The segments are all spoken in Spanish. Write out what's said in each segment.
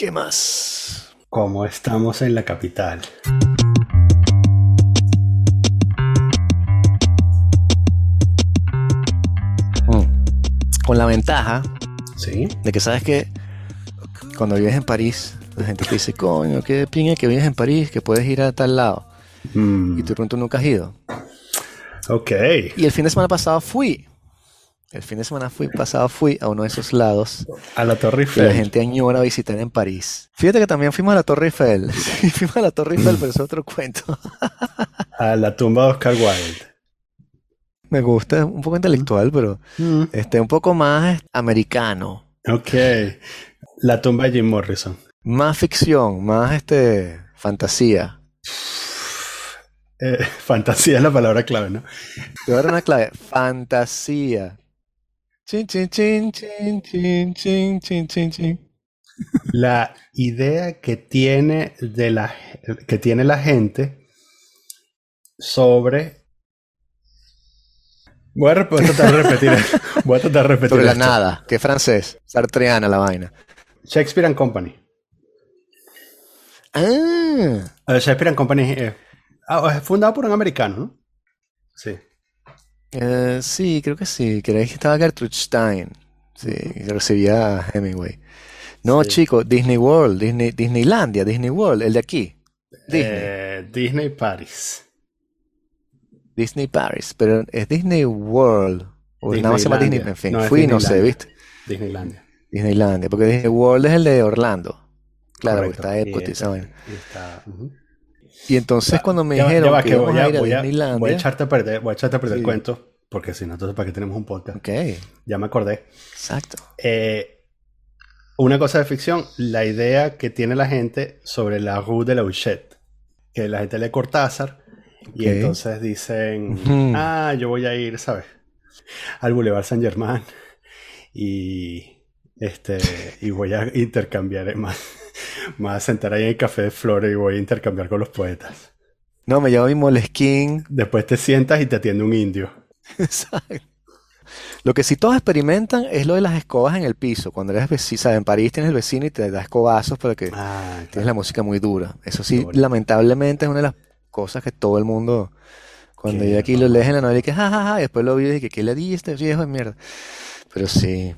¿Qué más? Como estamos en la capital. Mm. Con la ventaja Sí. de que sabes que cuando vives en París, la gente te dice, coño, qué pinga que vives en París, que puedes ir a tal lado. Mm, Y tú de pronto nunca has ido. ok. Y el fin de semana pasado fui. El fin de semana fui, pasado fui a uno de esos lados A la Torre que la Eiffel. gente añora visitar en París. Fíjate que también fuimos a la Torre Eiffel. Sí, fuimos a la Torre Eiffel, pero es otro cuento. A la tumba de Oscar Wilde. Me gusta, es un poco intelectual, pero Mm, este, un poco más americano. ok. La tumba de Jim Morrison. Más ficción, más este, fantasía. Eh, fantasía es la palabra clave, ¿no? Te voy a dar una clave. Fantasía. Chin, chin, chin, chin, chin, chin, chin, chin, chin. La idea que tiene, de la, que tiene la gente sobre... Voy a, voy a tratar de repetir. Voy a tratar de repetir Sobre la esto. nada. Que francés. Sartreana la vaina. Shakespeare and Company. Ah. Eh, Shakespeare and Company eh, ah, es fundado por un americano, ¿no? Sí. Eh, sí, creo que sí. Creí que estaba Gertrude Stein. Sí, que recibía a Hemingway. No, Sí. chico, Disney World, Disney, Disneylandia, Disney World, el de aquí. Disney, Eh, Disney Paris. Disney Paris, pero es Disney World. O nada más se llama Disney, Disneylandia. en fin, No, es fui y no sé, Disneylandia. ¿viste? Disneylandia. Disneylandia, porque Disney World es el de Orlando. Claro, porque Correcto. está Epcot y Y esa vaina. y está, ujú. Y entonces cuando me Ya va- ya dijeron que voy a, ir a voy a- voy a echarte a perder, voy a echarte a perder el cuento, porque si no, entonces ¿para qué tenemos un podcast? ok, Ya me acordé. exacto. Eh, una cosa de ficción, la idea que tiene la gente sobre la Rue de la Huchette, que la gente lee Cortázar y Ok. entonces dicen, ah, yo voy a ir, ¿sabes? Al Boulevard Saint Germain y este y voy a intercambiar más, más a sentar ahí en el café de Flores y voy a intercambiar con los poetas. No, me llevo mi Moleskine. Después te sientas y te atiende un indio. Exacto. Lo que sí todos experimentan es lo de las escobas en el piso. Cuando eres vecino. En París tienes el vecino y te da escobazos porque Ah, tienes la música muy dura. Eso sí, lamentablemente es una de las cosas que todo el mundo, cuando yo aquí lo lees en la novela, y que jajaja, y después lo vi y que ¿qué le di este viejo de mierda? Pero sí.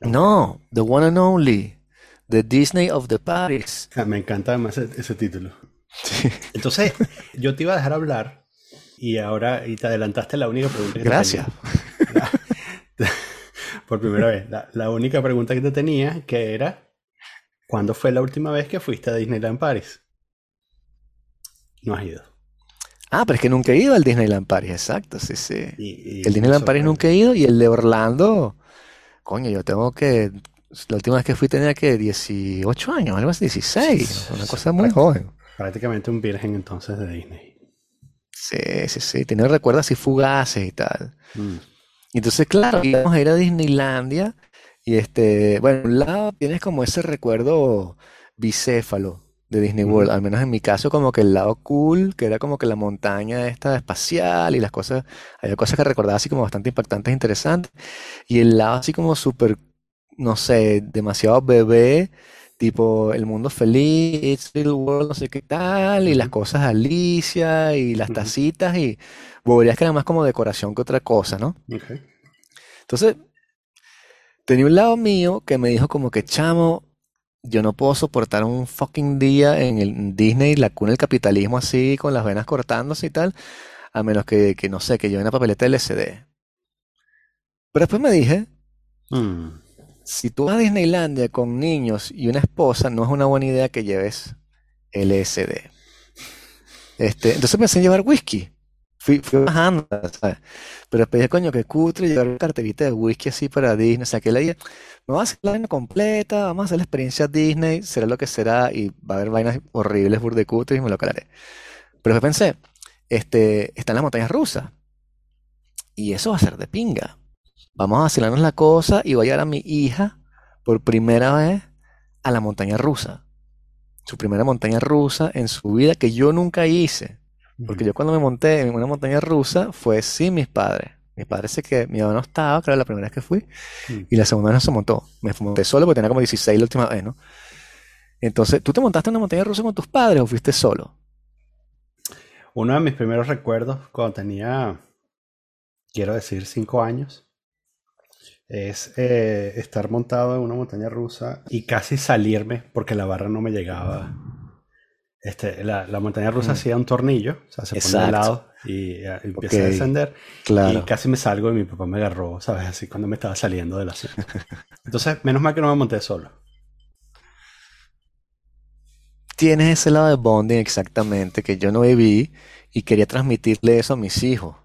No, The One and Only, The Disney of the Paris. Ah, Me encanta además ese, ese título. Entonces, yo te iba a dejar hablar y ahora y te adelantaste la única pregunta que te Gracias. tenía. Por primera vez. La, la única pregunta que te tenía que era ¿cuándo fue la última vez que fuiste a Disneyland Paris? No has ido. Ah, pero es que nunca he ido al Disneyland Paris, exacto, sí, sí. Y- y El Disneyland Paris nunca he ido y el de Orlando, coño, yo tengo que, la última vez que fui tenía que 18 años, algo así, 16, una cosa muy joven. Prácticamente un virgen entonces de Disney. Sí, sí, sí, tenía recuerdos así fugaces y tal. Mm. Entonces, claro, íbamos a ir a Disneylandia y este, bueno, en un lado tienes como ese recuerdo bicéfalo de Disney World, Ujú. al menos en mi caso como que el lado cool, que era como que la montaña esta espacial y las cosas, había cosas que recordaba así como bastante impactantes, e interesantes, y el lado así como súper, no sé, demasiado bebé, tipo El Mundo Feliz, It's Little World, no sé qué tal, y las cosas Alicia y las tacitas y boberías que eran más como decoración que otra cosa, ¿no? Entonces, tenía un lado mío que me dijo como que, chamo, yo no puedo soportar un fucking día en el Disney, la cuna del capitalismo así, con las venas cortándose y tal, a menos que, que no sé, que lleve una papeleta LCD. Pero después me dije, Mm. Si tú vas a Disneylandia con niños y una esposa, no es una buena idea que lleves LSD. Este, entonces pensé en llevar whisky. Fui, fui bajando, ¿sabes? Pero dije, coño, qué cutre llevar una carterita de whisky así para Disney. O sea, que la idea, me voy a hacer la vaina completa, vamos a hacer la experiencia Disney, será lo que será, y va a haber vainas horribles, burde cutres, y me lo calaré. Pero pensé, este, están las montañas rusas. Y eso va a ser de pinga. Vamos a vacilarnos la cosa y voy a llevar a mi hija por primera vez a la montaña rusa. Su primera montaña rusa en su vida que yo nunca hice. Porque yo cuando me monté en una montaña rusa fue sin mis padres. Mis padres sé que mi mamá no estaba, claro, la primera vez que fui. Y la segunda vez no se montó. Me monté solo porque tenía como 16 la última vez, ¿no? Entonces, ¿tú te montaste en una montaña rusa con tus padres o fuiste solo? Uno de mis primeros recuerdos cuando tenía, quiero decir, cinco años, es eh, estar montado en una montaña rusa y casi salirme porque la barra no me llegaba. Este, la, montaña rusa mm. hacía un tornillo, o sea, se pone de lado y, eh, empieza a descender. Y casi me salgo y mi papá me agarró, ¿sabes? Así cuando me estaba saliendo de la asiento. Entonces, menos mal que no me monté solo. Tienes ese lado de bonding exactamente que yo no viví y quería transmitirle eso a mis hijos.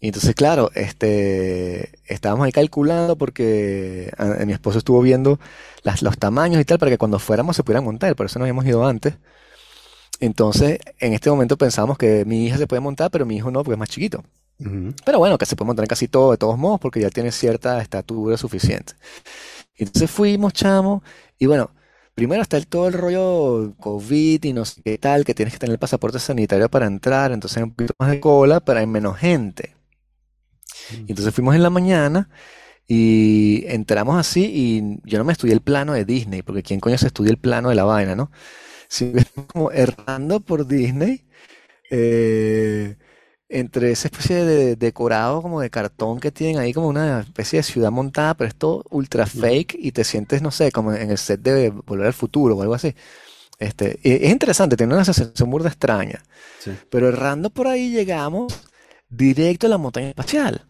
Y entonces, claro, este, estábamos ahí calculando porque mi esposo estuvo viendo las, los tamaños y tal para que cuando fuéramos se pudieran montar, por eso no habíamos ido antes. Entonces, en este momento pensábamos que mi hija se puede montar, pero mi hijo no, porque es más chiquito. Pero bueno, que se puede montar en casi todo, de todos modos, porque ya tiene cierta estatura suficiente. Entonces fuimos, chamo, y bueno, primero está el, todo el rollo COVID y no sé qué tal, que tienes que tener el pasaporte sanitario para entrar, entonces hay un poquito más de cola, pero hay menos gente. Y entonces fuimos en la mañana y entramos así y yo no me estudié el plano de Disney, porque quién coño se estudia el plano de la vaina, ¿no? Si como errando por Disney, eh, entre esa especie de decorado como de cartón que tienen ahí como una especie de ciudad montada, pero es todo ultra fake y te sientes, no sé, como en el set de Volver al Futuro o algo así. Este, es interesante, tiene una sensación burda extraña. Pero errando por ahí llegamos directo a la montaña espacial.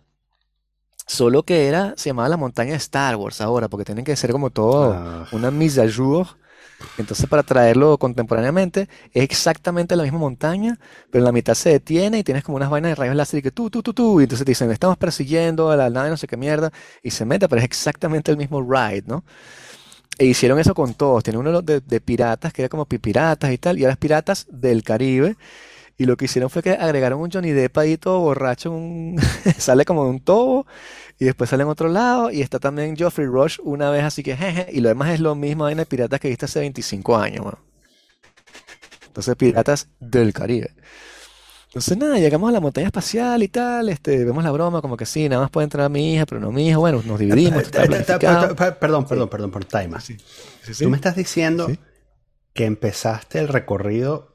Solo que era, se llamaba la montaña de Star Wars ahora, porque tienen que ser como todo ah. una mise à jour. Entonces, para traerlo contemporáneamente, es exactamente la misma montaña, pero en la mitad se detiene y tienes como unas vainas de rayos láser y que tú, tú, tú, tú. Y entonces te dicen, estamos persiguiendo a la nave, no sé qué mierda, y se mete, pero es exactamente el mismo ride, ¿no? E hicieron eso con todos. Tiene uno de, de piratas, que era como piratas y tal, y ahora es piratas del Caribe. Y lo que hicieron fue que agregaron un Johnny Depp ahí todo borracho, un sale como de un tobo, y después sale en otro lado, y está también Geoffrey Rush una vez, así que jeje, y lo demás es lo mismo en piratas que viste hace 25 años, Entonces, piratas del Caribe. Entonces, nada, llegamos a la montaña espacial y tal, este, vemos la broma, como que sí, nada más puede entrar mi hija, pero no mi hija, bueno, nos dividimos. Perdón, perdón, perdón por time. Tú me estás diciendo que empezaste el recorrido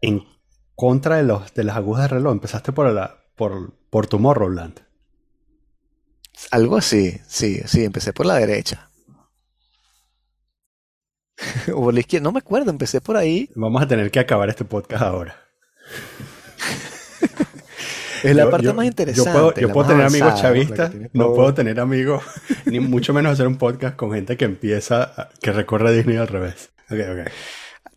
en contra de, los, de las agujas de reloj. Empezaste por, la, por, por Tomorrowland. Algo así, sí, sí, empecé por la derecha. o por la izquierda, no me acuerdo, empecé por ahí. Vamos a tener que acabar este podcast ahora. es la parte más interesante. Yo puedo, tener amigos chavistas, no puedo tener amigos, ni mucho menos hacer un podcast con gente que empieza, que recorre Disney al revés. Ok, ok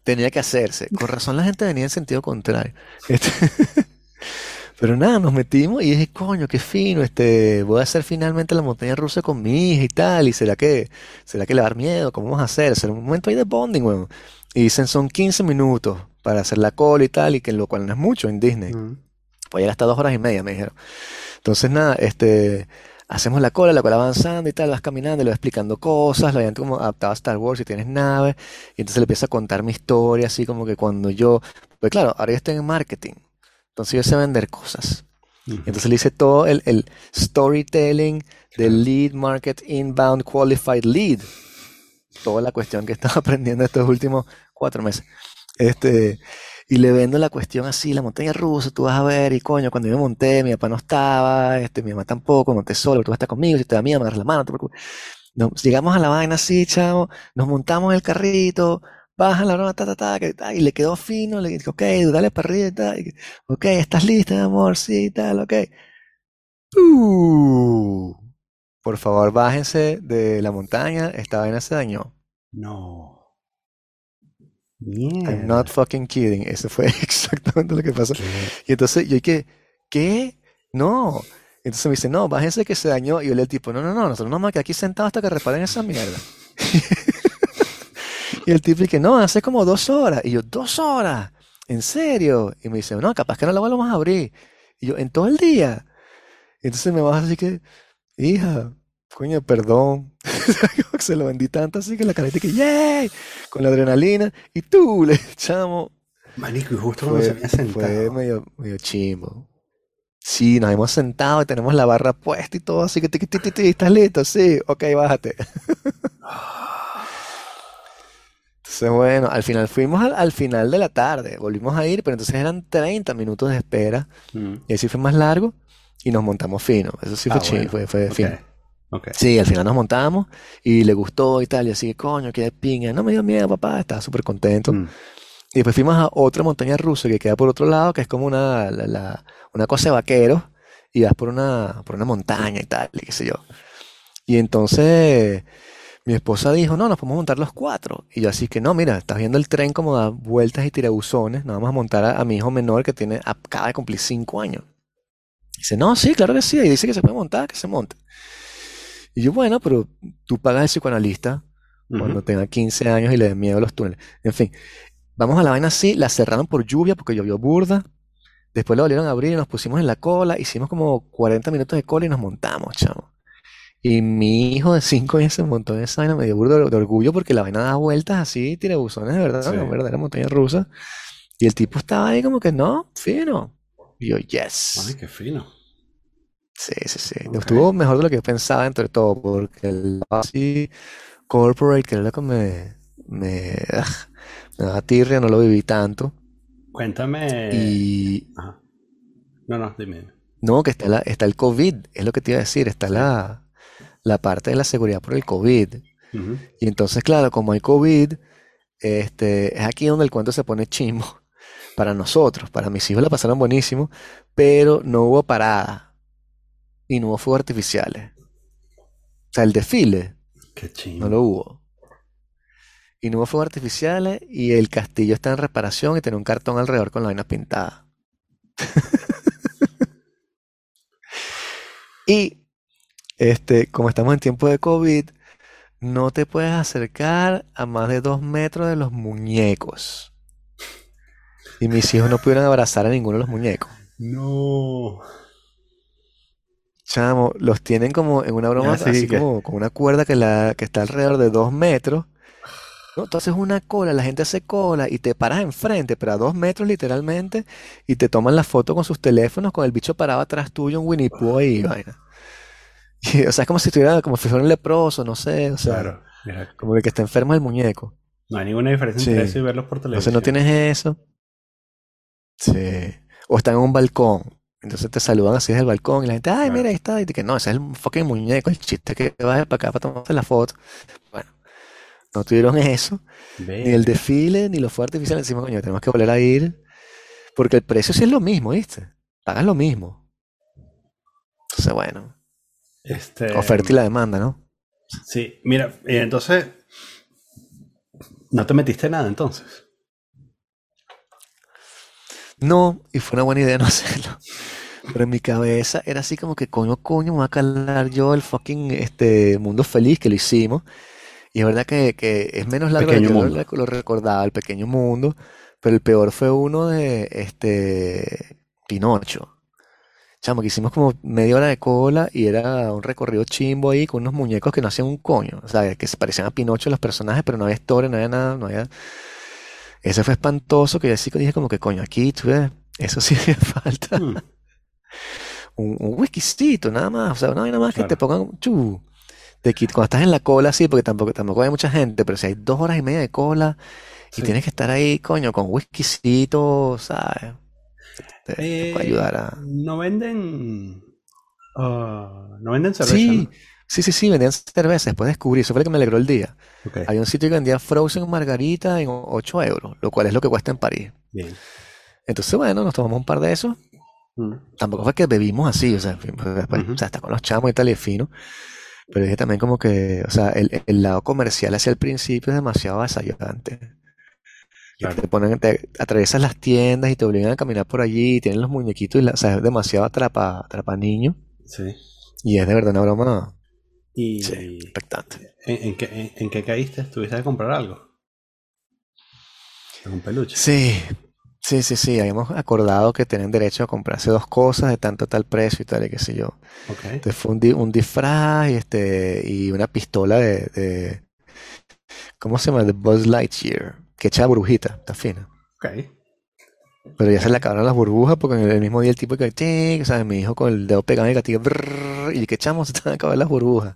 tenía que hacerse. Con razón la gente venía en sentido contrario. Este, pero nada, nos metimos y dije, coño, qué fino, este, voy a hacer finalmente la montaña rusa con mi hija y tal, y será que, será que le va a dar miedo, ¿cómo vamos a hacer? Será un momento ahí de bonding, weón. Y dicen, son 15 minutos para hacer la cola y tal, y que lo cual no es mucho en Disney. Voy a llegar hasta dos horas y media, me dijeron. Entonces, nada, este, hacemos la cola, la cola avanzando y tal, vas caminando, le vas explicando cosas, la gente como adaptado a Star Wars y tienes nave, y entonces le empieza a contar mi historia, así como que cuando yo, pues claro, ahora yo estoy en marketing, entonces yo sé vender cosas. Entonces le hice todo el, el storytelling del lead market inbound qualified lead. Toda la cuestión que estaba aprendiendo estos últimos cuatro meses. Este, y le vendo la cuestión así, la montaña rusa, tú vas a ver, y coño, cuando yo me monté, mi papá no estaba, este, mi mamá tampoco, monté solo, tú vas a estar conmigo, si te da miedo, me agarras la mano, Nos, llegamos a la vaina así, chavo, nos montamos en el carrito, baja la broma, ta, ta, ta, que, y le quedó fino, le dije, ok, dale para arriba, ok, ¿estás lista, amor? Sí, tal, ok. Uh, por favor, bájense de la montaña, esta vaina se dañó. No. I'm not fucking kidding. Eso fue exactamente lo que pasó. Y entonces yo dije, ¿qué? No. Entonces me dice, no, bájense que se dañó. Y yo le el tipo, no, no, no, nosotros no vamos aquí sentados hasta que reparen esa mierda. y el tipo dice, no, hace como dos horas. Y yo, dos horas, ¿en serio? Y me dice, no, capaz que no la vamos a abrir. Y yo, en todo el día. entonces me vas así que, hija, coño, perdón. se lo vendí tanto así que la carita que, ¡yay! Con la adrenalina. Y tú le echamos. Manico, y justo cuando se había sentado. Fue medio, medio chimbo. Sí, nos hemos sentado y tenemos la barra puesta y todo, así que, ¿estás listo? Sí, ok, bájate. Entonces, bueno, al final fuimos al, al final de la tarde, volvimos a ir, pero entonces eran 30 minutos de espera Mm. y así fue más largo y nos montamos fino. Eso sí fue Ah, bueno. fue, fino. Ok. Sí, al final nos montamos y le gustó y tal, y así, coño, qué de pinga, no me dio miedo, papá, estaba súper contento. Mm. Y después fuimos a otra montaña rusa que queda por otro lado, que es como una, la- la- una cosa de vaqueros, y vas por una, por una montaña y tal, y qué sé yo. Y entonces mi esposa dijo, no, nos podemos montar los cuatro. Y yo así que, no, mira, estás viendo el tren como da vueltas y tirabuzones, nos vamos a montar a, a mi hijo menor que tiene, acaba de cumplir cinco años. Dice, no, sí, claro que sí, y dice que se puede montar, que se monte. Y yo, bueno, pero tú pagas el psicoanalista cuando tenga 15 años y le den miedo a los túneles. En fin, vamos a la vaina así, la cerraron por lluvia porque llovió burda. Después la volvieron a abrir y nos pusimos en la cola, hicimos como 40 minutos de cola y nos montamos, chamo. Y mi hijo de 5 años se montó en esa vaina, me dio burda de, de orgullo porque la vaina da vueltas así, tirabuzones de verdad, Sí. una verdadera montaña rusa. Y el tipo estaba ahí como que no, fino. Y yo, Ay, yes. qué fino. Sí, sí, sí. Ok. Estuvo mejor de lo que yo pensaba entre todo, porque el así corporate, que era lo que me, me, me daba tirria, no lo viví tanto. Cuéntame. Y Ajá. No, no, dime. no, que está, la, está el COVID, es lo que te iba a decir, está la, la parte de la seguridad por el COVID. Y entonces, claro, como hay COVID, este, es aquí donde el cuento se pone chimbo para nosotros. Para mis hijos la pasaron buenísimo, pero no hubo parada y no hubo fuegos artificiales. O sea, el desfile Qué no lo hubo. Y no hubo fuegos artificiales y el castillo está en reparación y tiene un cartón alrededor con la vaina pintada. Y este, como estamos en tiempo de COVID, no te puedes acercar a más de dos metros de los muñecos. Y mis hijos no pudieron abrazar a ninguno de los muñecos. No. Chamo, los tienen como en una broma, sí, así que- como con una cuerda que, la, que está alrededor de dos metros. No, entonces una cola, la gente hace cola y te paras enfrente, pero a dos metros literalmente, y te toman la foto con sus teléfonos, con el bicho parado atrás tuyo, un Winnie Pooh ahí, vaina. Y, o sea, es como si estuviera, como si fuera un leproso, no sé, o sea, Claro. Como el que está enfermo el muñeco. no hay ninguna diferencia Sí. entre eso y verlos por Entonces no televisión. tienes eso. Sí. O están en un balcón. Entonces te saludan así desde el balcón y la gente, ay, mira, ahí está. Y te que no, ese es el fucking muñeco, el chiste que vas para acá para tomarte la foto. Bueno, no tuvieron eso, ni el desfile, ni los fuegos artificiales. Encima, coño, tenemos que volver a ir. Porque el precio sí es lo mismo, ¿viste? Pagas lo mismo. Entonces, bueno, Este, oferta y la demanda, ¿no? Sí, mira, y entonces. No te metiste nada entonces. No, y fue una buena idea no hacerlo. Pero en mi cabeza era así como que coño, coño, me voy a calar yo el fucking este mundo feliz que lo hicimos. Y es verdad que, que es menos largo de que yo lo recordaba, el pequeño mundo. Pero el peor fue uno de este Pinocho. Chamo, que hicimos como media hora de cola y era un recorrido chimbo ahí con unos muñecos que no hacían un coño. O sea, que se parecían a Pinocho los personajes, pero no había historia, no había nada, no había. Ese fue espantoso que yo así que dije como que coño, aquí tuve, eso sí me falta Hmm, un, un whiskycito, nada más, o sea, no hay nada más que te pongan chu, te quit- cuando estás en la cola sí, porque tampoco, tampoco hay mucha gente, pero si hay dos horas y media de cola y sí. tienes que estar ahí, coño, con whiskycito, ¿sabes? Te, te puede Eh, ayudar a... no venden. ah, no venden cerveza, Sí, sí, sí, sí, vendían cerveza, después descubrí, eso fue lo que me alegró el día. ¿no? Ok, Había un sitio que vendía Frozen Margarita en 8 euros, lo cual es lo que cuesta en París. bien. Entonces, bueno, nos tomamos un par de esos. Mm, Tampoco fue que bebimos así, o sea, después, Ujú. o sea, está con los chamos y tal y es fino. Pero dije también como que, o sea, el, el lado comercial hacia el principio es demasiado avasallante. Que Claro. te ponen, te atraviesas las tiendas y te obligan a caminar por allí, y tienen los muñequitos, y la- o sea, es demasiado atrapa, atrapa niño. Sí. Y es de verdad una broma, ¿Y sí, expectante. en, en qué, en, en qué caíste? ¿Tuviste que comprar algo? ¿Un peluche? Sí, sí, sí, sí, habíamos acordado que tienen derecho a comprarse dos cosas de tanto tal precio y tal y qué sé yo. Ok. Entonces fue un, un disfraz y, este, y una pistola de, de- ¿cómo se llama? De Buzz Lightyear, que echa burbujita, está fina. Ok. Pero ya se le acabaron las burbujas porque en el mismo día el tipo que, tic, ¿sabes? Mi hijo con el dedo pegado en el gatillo, brrr, y que echamos, se te van a acabar las burbujas.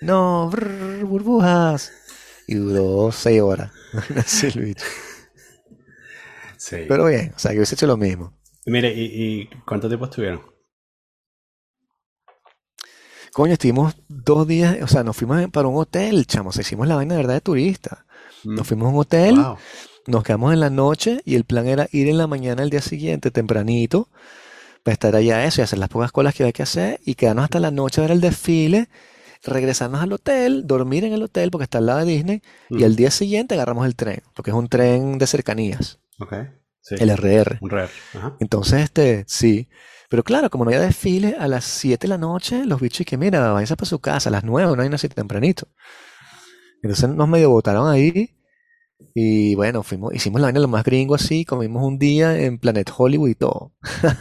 No, brrr, burbujas. y duró seis horas. Así el bicho. Sí. Pero bien, o sea, que hubiese hecho lo mismo. Mire, ¿y, y cuánto tiempo estuvieron? Coño, estuvimos dos días, o sea, nos fuimos para un hotel, chamo, o sea, hicimos la vaina de verdad de turista. Nos fuimos a un hotel, Wow. Nos quedamos en la noche y el plan era ir en la mañana al día siguiente, tempranito, para estar allá eso y hacer las pocas colas que había que hacer y quedarnos hasta la noche a ver el desfile, regresarnos al hotel, dormir en el hotel porque está al lado de Disney y al día siguiente agarramos el tren, porque es un tren de cercanías, Ok. Sí. el RR. Un. Ajá. Entonces, este, sí. Pero claro, como no había desfile, a las 7 de la noche, los bichos que mira, váyanse para su casa, a las 9, no hay así tempranito. Entonces nos medio botaron ahí. Y bueno, fuimos, hicimos la vaina lo más gringo así, comimos un día en Planet Hollywood y todo.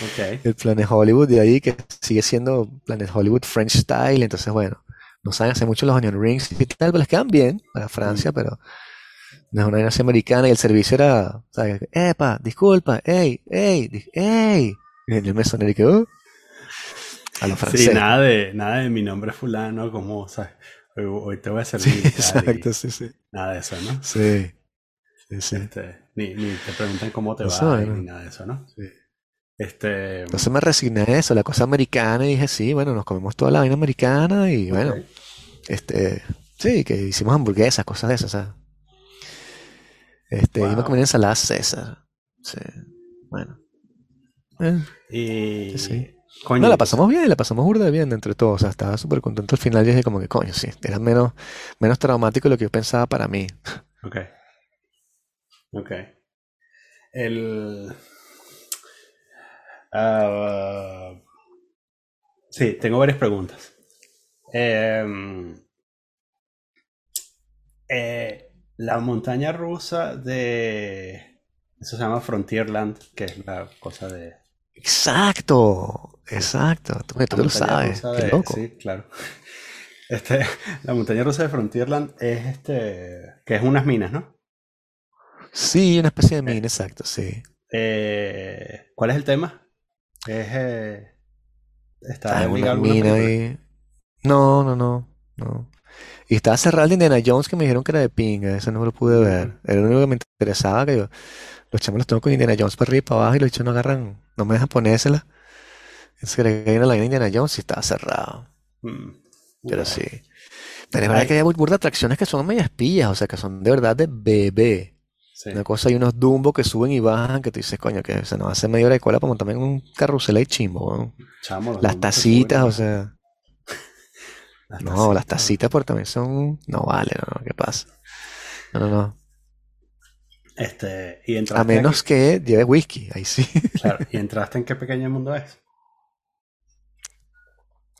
Ok. El Planet Hollywood de ahí, que sigue siendo Planet Hollywood French Style. Entonces, bueno, no saben hacer mucho los onion rings y tal, pero les quedan bien para Francia, pero no es una vaina así americana. Y el servicio era, ¿sabes? Epa, disculpa, ey, ey, ey. Y yo me soné y que, "Oh", a los Sí, franceses. nada de, nada de mi nombre es fulano, como, ¿sabes? Hoy, hoy te voy a servir. Sí, y exacto, sí, sí. Nada de eso, ¿no? Sí, sí, sí. Este, ni, ni te preguntan cómo te Eso, va, ni nada de eso, ¿no? Sí. Este. Entonces me resigné a eso, la cosa americana, y dije, sí, bueno, nos comemos toda la vaina americana, y bueno, este, sí, que hicimos hamburguesas, cosas de esas, ¿sabes? Este, y me Wow. comí ensalada César. Sí, bueno. Eh, Y. Sí. Coño, no, la pasamos bien, la pasamos burda bien entre todos, o sea, estaba súper contento al final, y dije como que, coño, sí, era menos, menos traumático de lo que yo pensaba para mí. Ok. Ok. El. ah, sí, tengo varias preguntas. Em, eh, la montaña rusa de. Eso se llama Frontierland, que es la cosa de. Exacto, exacto, tú, lo sabes, qué loco. Sí, claro. Este, la montaña rusa de Frontierland es este. que es unas minas, ¿no? Sí, una especie de mina, exacto, sí. Eh, ¿cuál es el tema? Es, eh, ¿Está Ah, una mina ahí. No, no, no, no. Y estaba cerrado el de Indiana Jones que me dijeron que era de pinga, ese no lo pude ver. Era lo único que me interesaba, que yo, los chamos los tengo con Indiana Jones para arriba y para abajo y los bichos no agarran, no me dejan ponérsela. Creí que era la vaina de Indiana Jones y estaba cerrado. Mm, Pero sí. Pero es verdad que hay burda de atracciones que son medias pillas, o sea, que son de verdad de bebé. Sí. Una cosa, hay unos Dumbo que suben y bajan, que tú dices, coño, que se nos hace media hora de cola para montarme en un carrusel ahí chimbo. Chamo, los Las tacitas, o sea. las No, las tacitas. por también son. No vale, no, no, ¿qué pasa? No, no, no. Este, y A entraste menos aquí- que lleve whisky, ahí sí. claro, y entraste en qué pequeño mundo es.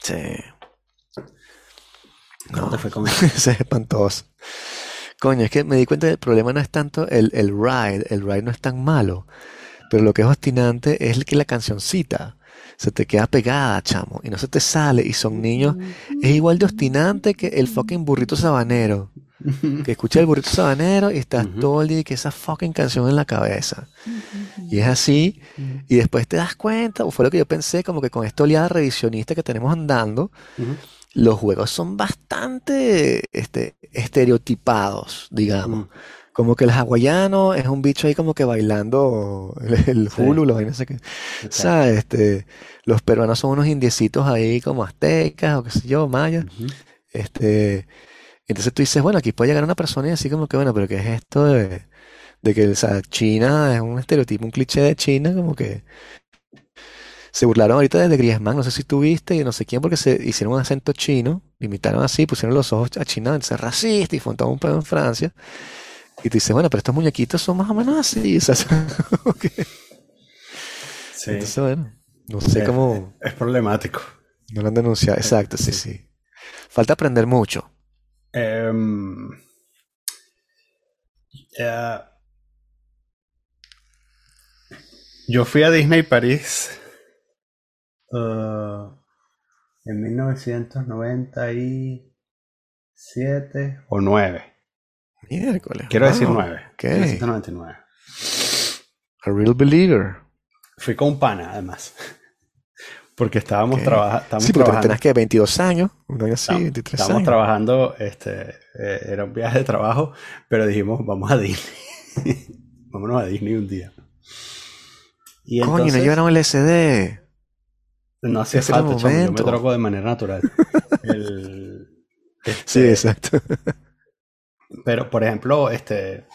Sí. ¿Cómo No, te fue con es espantoso. Coño, es que me di cuenta que el problema no es tanto el, el ride, el ride no es tan malo, pero lo que es obstinante es que la cancioncita se te queda pegada, chamo, y no se te sale, y son niños, es igual de obstinante que el fucking burrito sabanero, que escucha el burrito sabanero y estás Ujú. todo el día y que esa fucking canción en la cabeza. Y es así, y después te das cuenta, o fue lo que yo pensé, como que con esta oleada revisionista que tenemos andando, los juegos son bastante este, estereotipados, digamos. Como que el hawaiano es un bicho ahí como que bailando el, el Sí. hulu, los que, ok. ¿sabes? Este, los peruanos son unos indiecitos ahí como aztecas o qué sé yo, mayas. Este, entonces tú dices, bueno, aquí puede llegar una persona y así como que, bueno, pero ¿qué es esto de, de que, o sea, China es un estereotipo, un cliché de China, como que se burlaron ahorita desde Griezmann, no sé si tú viste, y no sé quién, porque se hicieron un acento chino, lo imitaron así, pusieron los ojos a China, entonces racista, y fue todo un pedo en Francia. Y tú dices, bueno, pero estos muñequitos son más o menos así, o sea, que- Sí, Entonces, bueno, no sé es, cómo es problemático. no lo han denunciado. Exacto, sí, sí. Falta aprender mucho. Em, eh, yo fui a Disney París eh, en 1997 o 9. Miércoles. Quiero decir wow, 9. ok. 1999. A real believer. Fui con un pana, además. Porque estábamos, Ok. trabaja- estábamos Sí, porque trabajando. tenías que 22 años, un año así, Estábamos, 23 estábamos años. trabajando, este, eh, era un viaje de trabajo, pero dijimos, vamos a Disney. Vámonos a Disney un día. Y Coño, no entonces, llevaron el SD. no hacía falta, chamo, yo me drogo de manera natural. El, Sí, este, exacto. Pero, por ejemplo, este,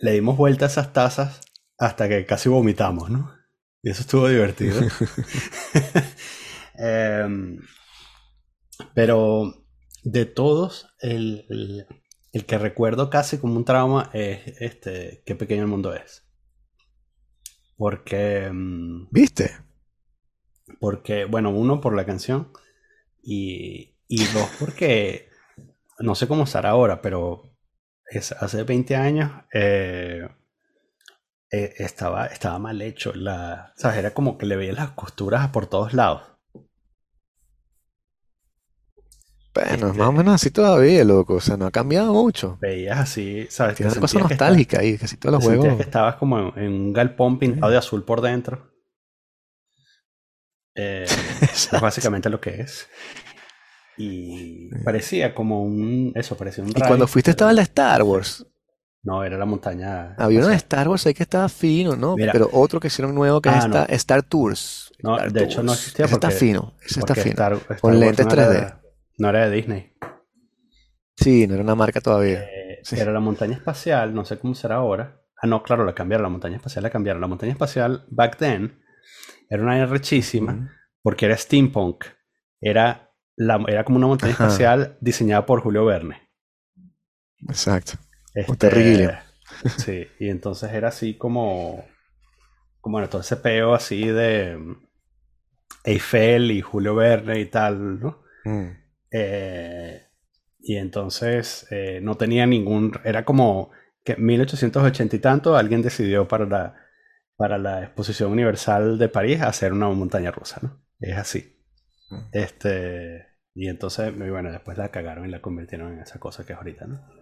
le dimos vuelta a esas tazas hasta que casi vomitamos, ¿no? Y eso estuvo divertido. Em, pero de todos, el, el- el que recuerdo casi como un trauma es este, qué pequeño el mundo es. Porque, mm, ¿Viste? porque, bueno, uno por la canción y, y dos porque no sé cómo estará ahora, pero es, hace 20 años eh, eh, estaba, estaba mal hecho. La, ¿sabes? Era como que le veía las costuras por todos lados. Bueno, es Este- más o menos así todavía, loco. O sea, no ha cambiado mucho. Veías así, ¿sabes? Tiene una cosa nostálgica ahí, casi todos los juegos. que estabas como en, en un galpón pintado de azul por dentro. Eh, es básicamente lo que es. Y parecía como un. Eso, parecía un Y cuando fuiste pero- estaba en la Star Wars. No, era la montaña. Había uno de. Star Wars ahí que estaba fino, ¿no? Mira. Pero otro que hicieron nuevo que es Ah, no. Star Tours. No, Star de hecho no existía Ese está porque- fino, ese está fino. Star- Star Con lentes no era- 3D. no era de Disney. Sí, no era una marca todavía. Eh, Sí. Era la montaña espacial, no sé cómo será ahora. Ah, no, claro, la cambiaron, la montaña espacial la cambiaron. La montaña espacial, back then, era una rechísima porque era steampunk. Era, la, era como una montaña Ajá. espacial diseñada por Julio Verne. Exacto. Este, Terry Gilliam. Sí, y entonces era así como, como bueno, todo ese peo así de Eiffel y Julio Verne y tal, ¿no? Mm. Eh, y entonces eh, no tenía ningún, era como que en 1880 y tanto alguien decidió para la, para la Exposición Universal de París hacer una montaña rusa, ¿no? Es así. Mm. Este, y entonces, bueno, después la cagaron y la convirtieron en esa cosa que es ahorita, ¿no?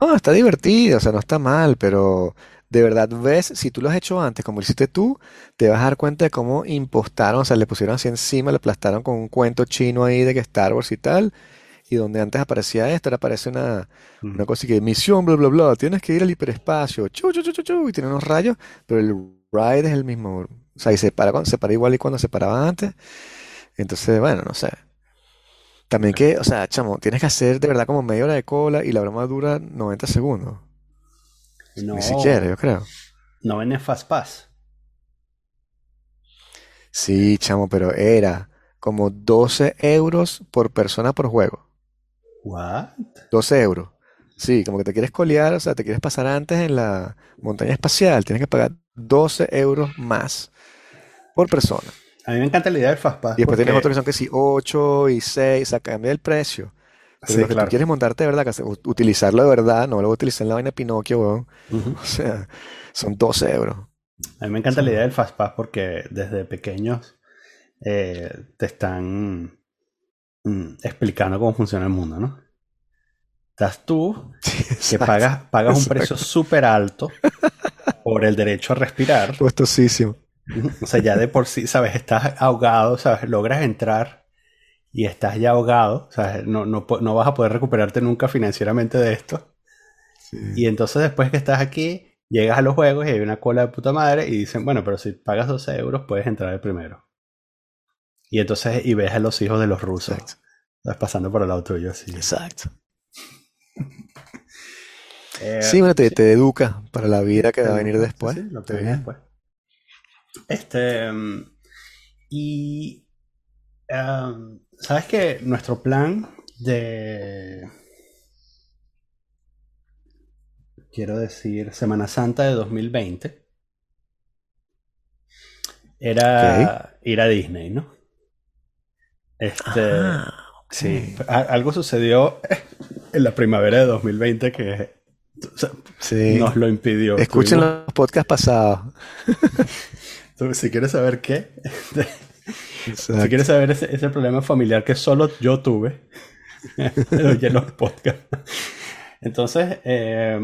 No, está divertido, o sea, no está mal, pero de verdad ves, si tú lo has hecho antes, como lo hiciste tú, te vas a dar cuenta de cómo impostaron, o sea, le pusieron así encima, le aplastaron con un cuento chino ahí de que Star Wars y tal, y donde antes aparecía esto, ahora aparece una, mm, una cosa que misión, bla, bla, bla, tienes que ir al hiperespacio, chu, chu, chu, chu, y tiene unos rayos, pero el ride es el mismo, o sea, y se para, cuando- se para igual y cuando se paraba antes, entonces, bueno, no sé. También que, o sea, chamo, tienes que hacer de verdad como media hora de cola y la broma dura 90 segundos. no, Ni siquiera, yo creo. no ven Fast Pass. Sí, chamo, pero era como 12 euros por persona por juego. What? 12 euros. Sí, como que te quieres colear, o sea, te quieres pasar antes en la montaña espacial, tienes que pagar 12 euros más por persona. A mí me encanta la idea del Fast Pass Y después tienes otros que son que sí, 8 y 6, o sea, cambia el precio. Pero Sí, lo que claro. tú quieres montarte de verdad, que utilizarlo de verdad, no lo voy a utilizar en la vaina de Pinocchio, weón. O sea, son 12 euros. A mí me encanta la idea del Fast Pass porque desde pequeños eh, te están mm, explicando cómo funciona el mundo, ¿no? Estás tú Sí, que pagas, un precio súper alto por el derecho a respirar. Costosísimo. O sea, ya de por sí, ¿sabes? Estás ahogado, ¿sabes? Logras entrar y estás ya ahogado, ¿sabes? No, no, no vas a poder recuperarte nunca financieramente de esto. Y entonces después que estás aquí, llegas a los juegos y hay una cola de puta madre y dicen, bueno, pero si pagas 12 euros puedes entrar el primero. Y entonces, y ves a los hijos de los rusos, Exacto. ¿sabes? Pasando por el lado tuyo, así. Exacto. Eh, Sí, bueno, te, te educa para la vida que va a venir después. sí, lo que viene después. Este, mm, y, um, ¿sabes que Nuestro plan de, quiero decir, Semana Santa de 2020 era ir a Disney, ¿no? Este, Ah, sí, algo sucedió en la primavera de 2020 que o sea, Sí. nos lo impidió. Escuchen Tuvimos- los podcasts pasados. si quieres saber qué, si quieres saber ese, ese problema familiar que solo yo tuve, oye en los podcasts. Entonces, eh,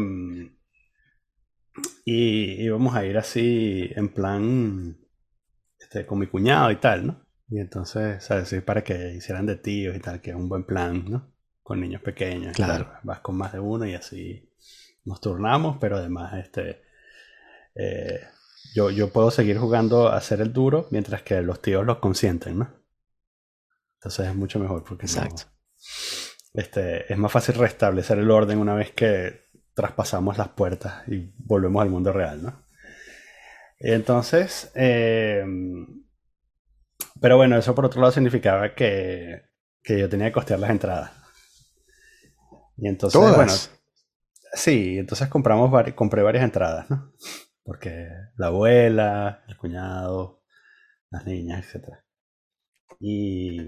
y íbamos a ir así en plan este, con mi cuñado y tal, ¿no? Y entonces, ¿sabes? Sí, para que hicieran de tíos y tal, que es un buen plan, ¿no? Con niños pequeños. Claro. Vas con más de uno y así nos turnamos, pero además, este, eh, yo, yo puedo seguir jugando a ser el duro mientras que los tíos los consienten, ¿no? Entonces es mucho mejor porque no- Exacto. este, es más fácil restablecer el orden una vez que traspasamos las puertas y volvemos al mundo real, ¿no? Entonces, eh, pero bueno, eso por otro lado significaba que, que yo tenía que costear las entradas. Y entonces, Todas. bueno, sí, entonces compramos compré varias entradas, ¿no? Porque la abuela, el cuñado, las niñas, etc. Y,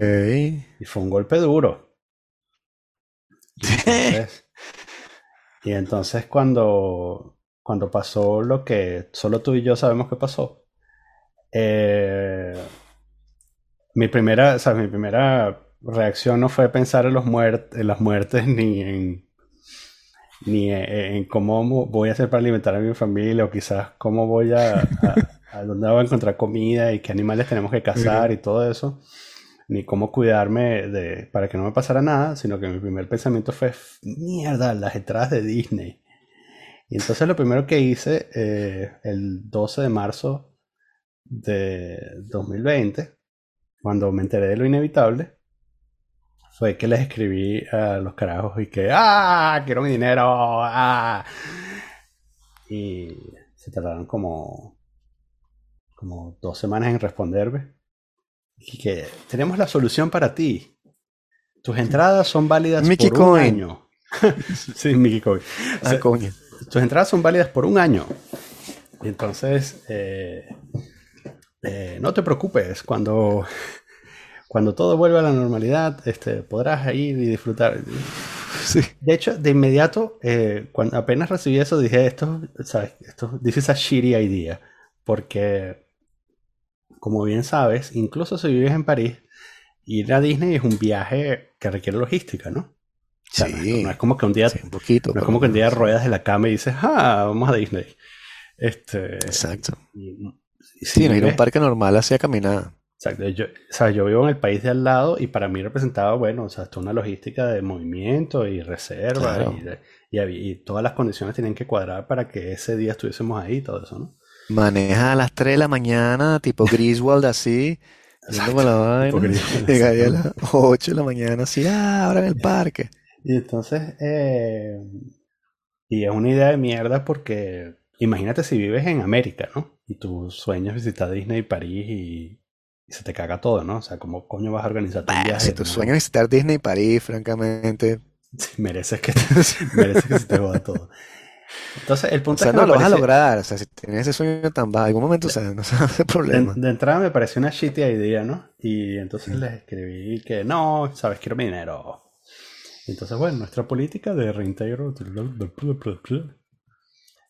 fue un golpe duro. Y entonces, y entonces cuando, cuando pasó lo que solo tú y yo sabemos que pasó, eh, mi primera, o sea, mi primera reacción no fue pensar en los muert- en las muertes ni en ni en, cómo mo- voy a hacer para alimentar a mi familia o quizás cómo voy a, a, a dónde voy a encontrar comida y qué animales tenemos que cazar y todo eso, ni cómo cuidarme de, para que no me pasara nada, sino que mi primer pensamiento fue, mierda, las entradas de Disney. Y entonces lo primero que hice eh, el 12 de marzo de 2020, cuando me enteré de lo inevitable, fue que les escribí a los carajos y que, ¡ah! ¡Quiero mi dinero! ¡ah! Y se tardaron como, como dos semanas en responderme. Y que tenemos la solución para ti. Tus entradas son válidas Mickey por un año. sí, Mickey Coin. O Ah, sea, tus entradas son válidas por un año. Entonces, eh, eh, no te preocupes, cuando, cuando todo vuelva a la normalidad, este, podrás ir y disfrutar. Sí. De hecho, de inmediato, eh, cuando apenas recibí eso, dije, esto, ¿sabes? Esto, this is a shitty idea. Porque, como bien sabes, incluso si vives en París, ir a Disney es un viaje que requiere logística, ¿no? O sea, Sí. no es como que un día Sí, un poquito. no es como que un día ruedas de la cama y dices, ah, vamos a Disney. Este, Exacto. y- y Sí, no ir a un parque normal hacia caminar. Exacto, yo, o sea, yo vivo en el país de al lado y para mí representaba, bueno, o sea, toda una logística de movimiento y reserva Claro. y, de- y había- y todas las condiciones tenían que cuadrar para que ese día estuviésemos ahí y todo eso, ¿no? Maneja a las 3 de la mañana, tipo Griswold así, yendo la vaina. Llegaría a las 8 de la mañana así, ah, ahora en el parque. Y entonces, eh, y es una idea de mierda porque imagínate si vives en América, ¿no? Y tu sueño es visitar Disney, París y, y se te caga todo, ¿no? O sea, ¿cómo coño vas a organizar tu Bah, viaje? si tu ¿no? sueño es visitar Disney París, francamente. Mereces que, mereces que se te joda todo. Entonces, el O punto sea, es que no lo vas a lograr. O sea, si tienes ese sueño tan bajo, algún momento, o sea, no se va a hacer de, problema. de entrada me pareció una shitty idea, ¿no? Y entonces les escribí que no, sabes, quiero mi dinero. Y entonces, bueno, nuestra política de reintegro.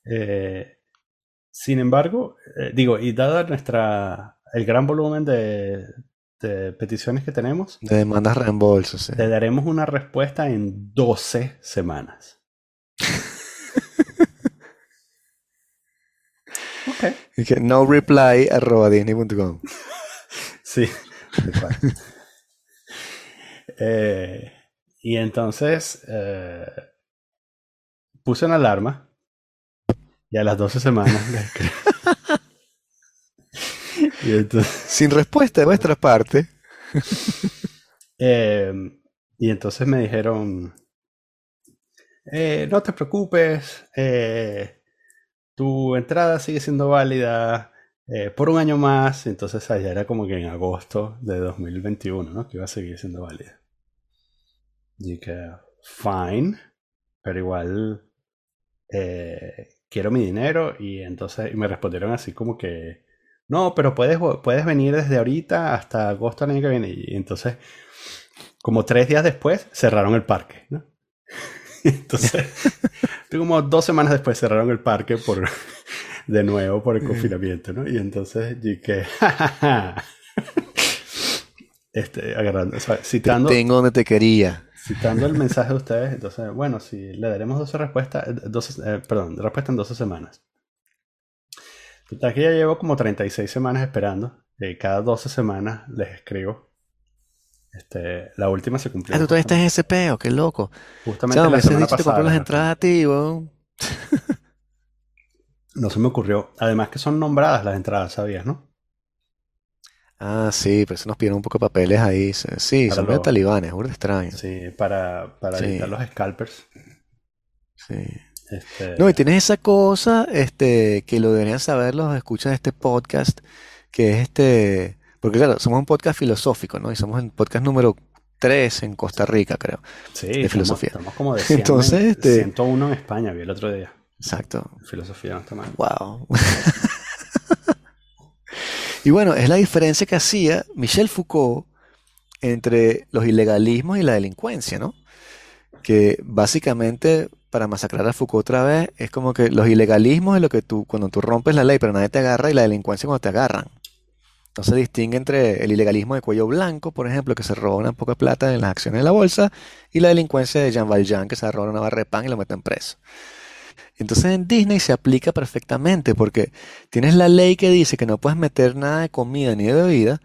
Eh, sin embargo, eh, digo, y dada nuestra el gran volumen de, de peticiones que tenemos, De demandas reembolsos, sí. te daremos una respuesta en 12 semanas. ok. Y que no reply arroba disney.com. Sí. Eh, y entonces eh, puse una alarma y a las 12 semanas entonces, Sin respuesta de vuestra parte. eh, y entonces me dijeron, eh, no te preocupes, eh, tu entrada sigue siendo válida por un año más. Entonces allá era como que en agosto de 2021, ¿no? Que iba a seguir siendo válida. Y que, fine, pero igual quiero mi dinero. Y entonces y me respondieron así como que, no, pero puedes, puedes venir desde ahorita hasta agosto del año que viene. Y entonces, como tres días después, cerraron el parque, ¿no? Entonces, como dos semanas después cerraron el parque por de nuevo por el confinamiento, ¿no? Y entonces dije, este, agarrando, o sea, Te citando, tengo donde te quería. citando el mensaje de ustedes, entonces, bueno, si le daremos 12 respuestas, eh, 12, eh, perdón, respuesta en 12 semanas. Total que ya llevo como 36 semanas esperando Eh, cada 12 semanas les escribo. Este, la última se cumplió. Ah, tú todavía estás en ese peo, qué loco. Justamente Chamo, la me semana dicho te las entradas a ti, weón. No se me ocurrió. Además que son nombradas las entradas, ¿sabías, no? Ah, sí, eso nos pidieron un poco de papeles ahí. Sí, Para son los- talibanes, burda extraño. Sí, para, para Sí. evitar los scalpers. Sí. Este, No, y tienes esa cosa, este, que lo deberían saber los escuchas de este podcast, que es este, porque claro, somos un podcast filosófico, ¿no? Y somos el podcast número 3 en Costa Rica, creo. sí, de estamos- filosofía. Estamos como de 100 Entonces, en- este- 101 en España, vi el otro día. Exacto. Filosofía no está mal. Wow. Y bueno, es la diferencia que hacía Michel Foucault entre los ilegalismos y la delincuencia, ¿no? Que básicamente, para masacrar a Foucault otra vez, es como que los ilegalismos es lo que tú, cuando tú rompes la ley pero nadie te agarra, y la delincuencia cuando te agarran. Entonces distingue entre el ilegalismo de cuello blanco, por ejemplo, que se roba una poca plata en las acciones de la bolsa, y la delincuencia de Jean Valjean, que se roba una barra de pan y lo meten preso. Entonces en Disney se aplica perfectamente porque tienes la ley que dice que no puedes meter nada de comida ni de bebida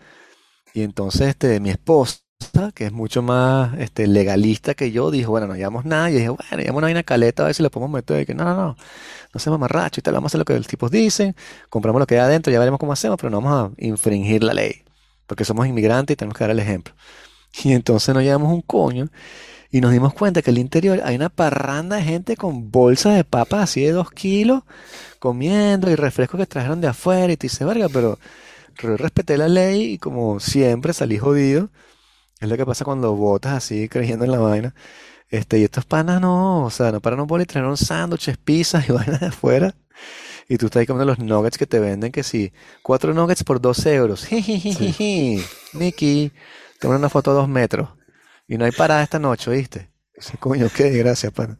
y entonces este, mi esposa, que es mucho más este, legalista que yo, dijo, bueno, no llevamos nada y dije, bueno, llevamos una vaina caleta a ver si la podemos meter y que no, no, no, no seamos mamarrachos y tal, vamos a hacer lo que los tipos dicen, compramos lo que hay adentro, ya veremos cómo hacemos, pero no vamos a infringir la ley porque somos inmigrantes y tenemos que dar el ejemplo. Y entonces nos llevamos un coño y nos dimos cuenta que el interior hay una parranda de gente con bolsas de papas así de dos kilos, comiendo y refrescos que trajeron de afuera y te dice, verga, pero respeté la ley y como siempre salí jodido. Es lo que pasa cuando votas así creyendo en la vaina. Este, y estos panas no, o sea, no pararon por y trajeron sándwiches, pizzas y vainas de afuera. Y tú estás ahí comiendo los nuggets que te venden, que sí, cuatro nuggets por dos euros. Jijijiji. Mickey, toma una foto a dos metros. Y no hay parada esta noche, ¿viste? Ese coño, qué gracias, pana.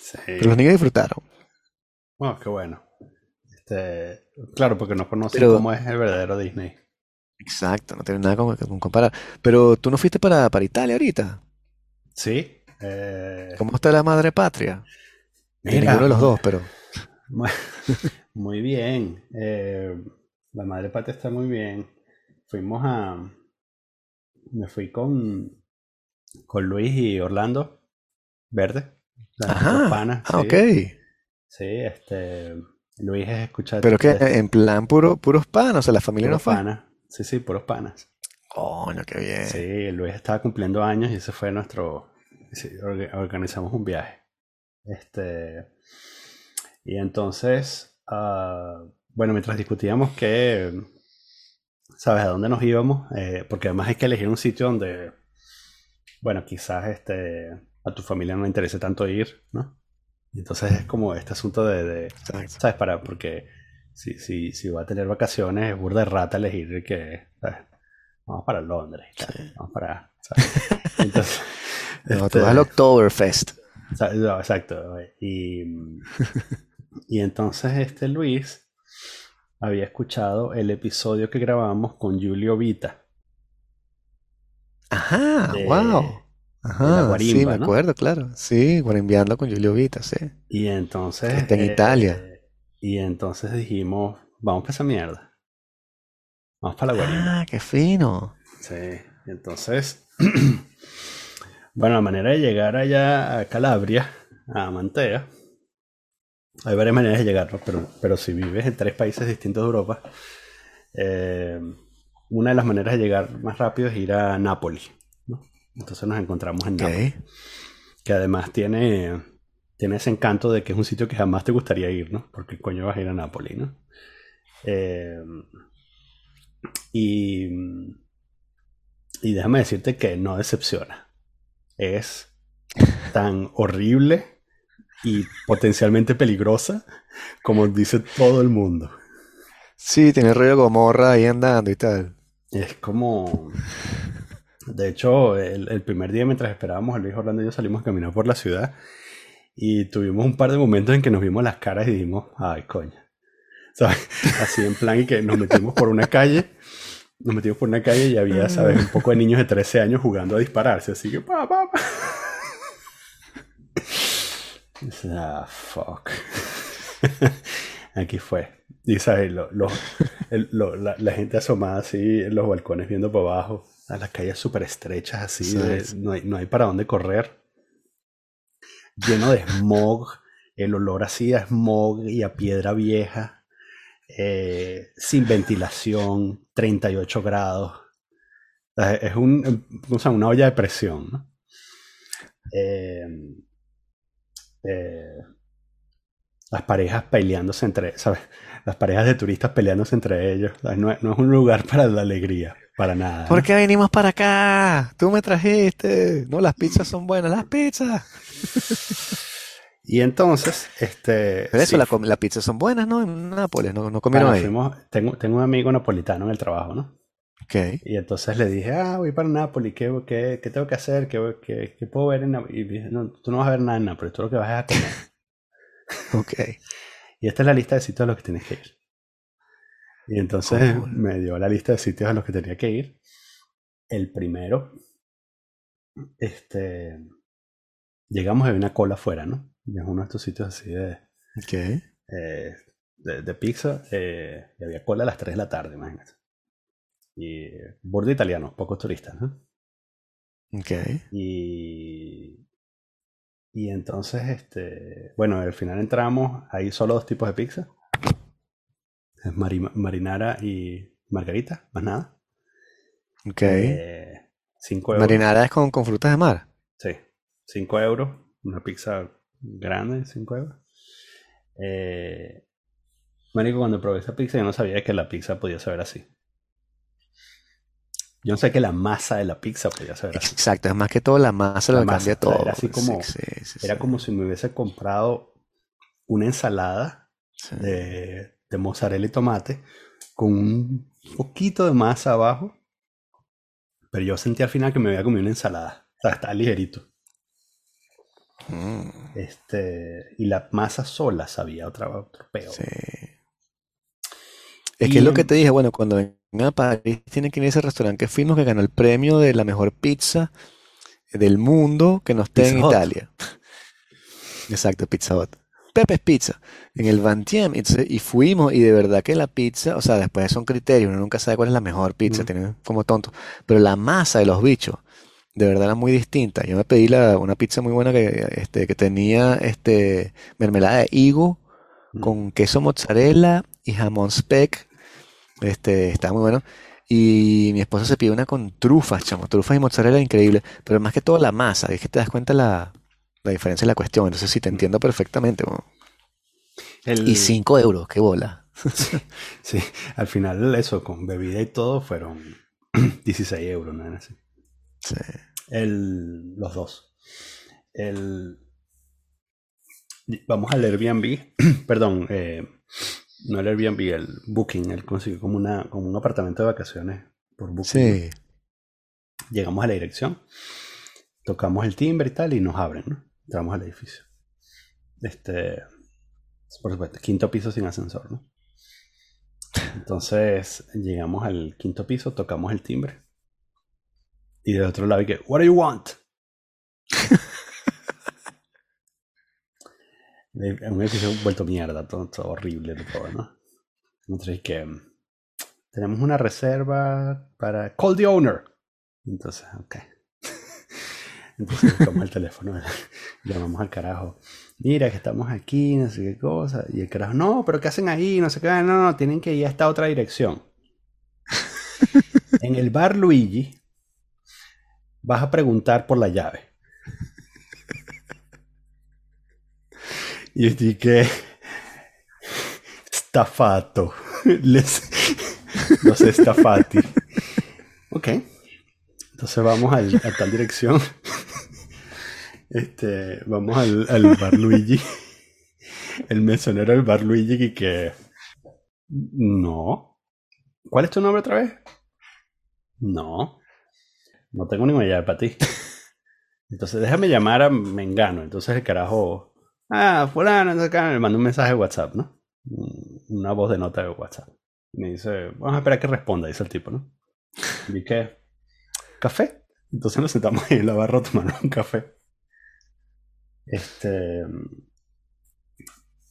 Sí. Pero los niños disfrutaron. Bueno, qué bueno. Este, claro, porque no conocen Pero- cómo es el verdadero Disney. Exacto, no tiene nada con, con comparar. Pero tú no fuiste para, para Italia ahorita. Sí. eh, ¿Cómo está la madre patria? Mira, ninguno de los dos, pero. Muy, bien. eh, la madre patria está muy bien. Fuimos a. Me fui con. Con Luis y Orlando Verde. Ajá. panas, Ah, sí. ok. Sí, este. Luis es escuchar. Pero que en plan puro, puros panos, o sea, la familia no fue. panas. Sí, sí, puros panas. Coño, qué bien. Sí, Luis estaba cumpliendo años y ese fue nuestro. sí, orga- organizamos un viaje. Este. Y entonces, ah, bueno, mientras discutíamos que, ¿sabes? A dónde nos íbamos, Eh, porque además hay que elegir un sitio donde, bueno, quizás este, a tu familia no le interese tanto ir, ¿no? Y entonces es como este asunto de, de-. ¿sabes? Para, porque si, si, si va a tener vacaciones, es burda de rata elegir que, ¿sabes? Vamos para Londres, vamos para, ¿sabes? Entonces, No, tú este, vas al Oktoberfest. No, Exacto. Y, y entonces este Luis había escuchado el episodio que grabamos con Julio Vita. Ajá, de- wow. Ajá, sí, me ¿no? acuerdo, claro. Sí, guarimbeando con Julio Vita, sí. Y entonces... Está en Italia. Y entonces dijimos, vamos para esa mierda. Vamos para la guarimba. Ah, qué fino. Sí. Entonces... bueno, la manera de llegar allá a Calabria, a Mantea, hay varias maneras de llegar, ¿no? pero, pero si vives en tres países distintos de Europa, eh, una de las maneras de llegar más rápido es ir a Nápoles. ¿no? Entonces nos encontramos en. Nápoles, que además tiene, tiene ese encanto de que es un sitio que jamás te gustaría ir, ¿no? Porque coño vas a ir a Nápoles, ¿no? Eh, y, y déjame decirte que no decepciona. Es tan horrible y potencialmente peligrosa como dice todo el mundo. Sí, tiene rollo Gomorra ahí andando y tal. Es como... De hecho, el, el primer día mientras esperábamos, Luis Orlando y yo salimos a caminar por la ciudad y tuvimos un par de momentos en que nos vimos las caras y dijimos, ay, coño. ¿Sabes? Así en plan y que nos metimos por una calle, nos metimos por una calle y había, ¿sabes? Un poco de niños de 13 años jugando a dispararse, así que pa, pa, pa. Ah, fuck. Aquí fue. Y sabes, lo- lo- el- lo- la, la gente asomada así en los balcones viendo por abajo, a las calles súper estrechas así, de- no, hay, no hay para dónde correr. Lleno de smog, el olor así a smog y a piedra vieja, eh, sin ventilación, 38 grados. Es una olla de presión. Eh, eh, las parejas peleándose entre, ¿sabes? Las parejas de turistas peleándose entre ellos. No, no es un lugar para la alegría, para nada. ¿Por qué venimos para acá? Tú me trajiste. No, las pizzas son buenas, las pizzas. Y entonces, este. Pero eso, sí, la las pizzas son buenas, ¿no? En Nápoles, no, no bueno, comieron ahí. fuimos- tengo, tengo un amigo napolitano en el trabajo, ¿no? Ok. Y entonces le dije, ah, voy para Nápoles, ¿qué, qué, qué tengo que hacer? ¿Qué, qué- qué puedo ver en Nápoles? Y dije, no, tú no vas a ver nada en Nápoles, tú lo que vas es a comer. Ok. Y esta es la lista de sitios a los que tienes que ir. Y entonces me dio la lista de sitios a los que tenía que ir. El primero, este, llegamos a una cola afuera, ¿no? Y es uno de estos sitios así de, Ok. eh, de, de pizza. eh, y había cola a las 3 de la tarde, imagínate. Y borde italiano, pocos turistas, ¿no? Ok. Y, y entonces, este, bueno, al final entramos, hay solo dos tipos de pizza. Es mari- marinara y margarita, más nada. Ok. Eh, 5 euros. Marinara es con, con frutas de mar. Sí, 5 euros. Una pizza grande, 5 euros. Eh, marico, cuando probé esa pizza yo no sabía que la pizza podía saber así. Yo no sé que la masa de la pizza podía saber así. Exacto, es más que todo la masa La lo masa, cambia todo. era así como- Sí, sí, sí, Era como si me hubiese comprado una ensalada de mozzarella y tomate con un poquito de masa abajo. Pero yo sentí al final que me había comido una ensalada. O sea, estaba ligerito. Mm, Este, y la masa sola sabía otra, otro peo. sí. Es Y que es lo que te dije, bueno, cuando vengan a París tienen que ir a ese restaurante que fuimos que ganó el premio de la mejor pizza del mundo que no esté en. Italia. Exacto, Pizza Hut. Pepe's Pizza, en el Vantiem, entonces, y fuimos, y de verdad que la pizza, o sea, después son criterios, uno nunca sabe cuál es la mejor pizza, tienen como tonto, pero la masa de los bichos, de verdad era muy distinta. Yo me pedí la, una pizza muy buena que, este, que tenía este, mermelada de higo con queso mozzarella y jamón speck, este, está muy bueno. Y mi esposa se pide una con trufas, chamo, trufas y mozzarella increíble, pero más que todo la masa, es que te das cuenta la, la diferencia de la cuestión, entonces sí te entiendo perfectamente. El- Y 5 euros, qué bola. Sí, al final eso, con bebida y todo, fueron 16 euros, ¿no? Era así. Sí. El, los dos. El, vamos al Airbnb, perdón, eh, no el Airbnb, el Booking, él consiguió como, una, como un apartamento de vacaciones por Booking. Sí. Llegamos a la dirección, tocamos el timbre y tal, y nos abren, ¿no? Entramos al edificio. Este, por supuesto, quinto piso sin ascensor, ¿no? Entonces llegamos al quinto piso, tocamos el timbre. Y del otro lado, y que, What do you want? Eh, Un edificio vuelto mierda, todo, todo horrible, todo, ¿no? Entonces, que mm, tenemos una reserva para call the owner. Entonces, ok. Entonces buscamos el teléfono, llamamos al carajo. Mira que estamos aquí, no sé qué cosa. Y el carajo, no, pero ¿qué hacen ahí? No sé qué. No, no, tienen que ir a esta otra dirección. en el bar Luigi vas a preguntar por la llave. Y que estafato. Les, los estafati. Ok. Entonces vamos al- a tal dirección. Este, vamos al, al bar Luigi. El mesonero del bar Luigi y que... No. ¿Cuál es tu nombre otra vez? No. No tengo ninguna llave para ti. Entonces déjame llamar a Mengano. Entonces el carajo... Ah, fulano, me manda un mensaje de WhatsApp, ¿no? Una voz de nota de WhatsApp. Me dice, vamos a esperar que responda, dice el tipo, ¿no? Vi que... ¿Café? Entonces nos sentamos ahí en la barra tomar un café. Este.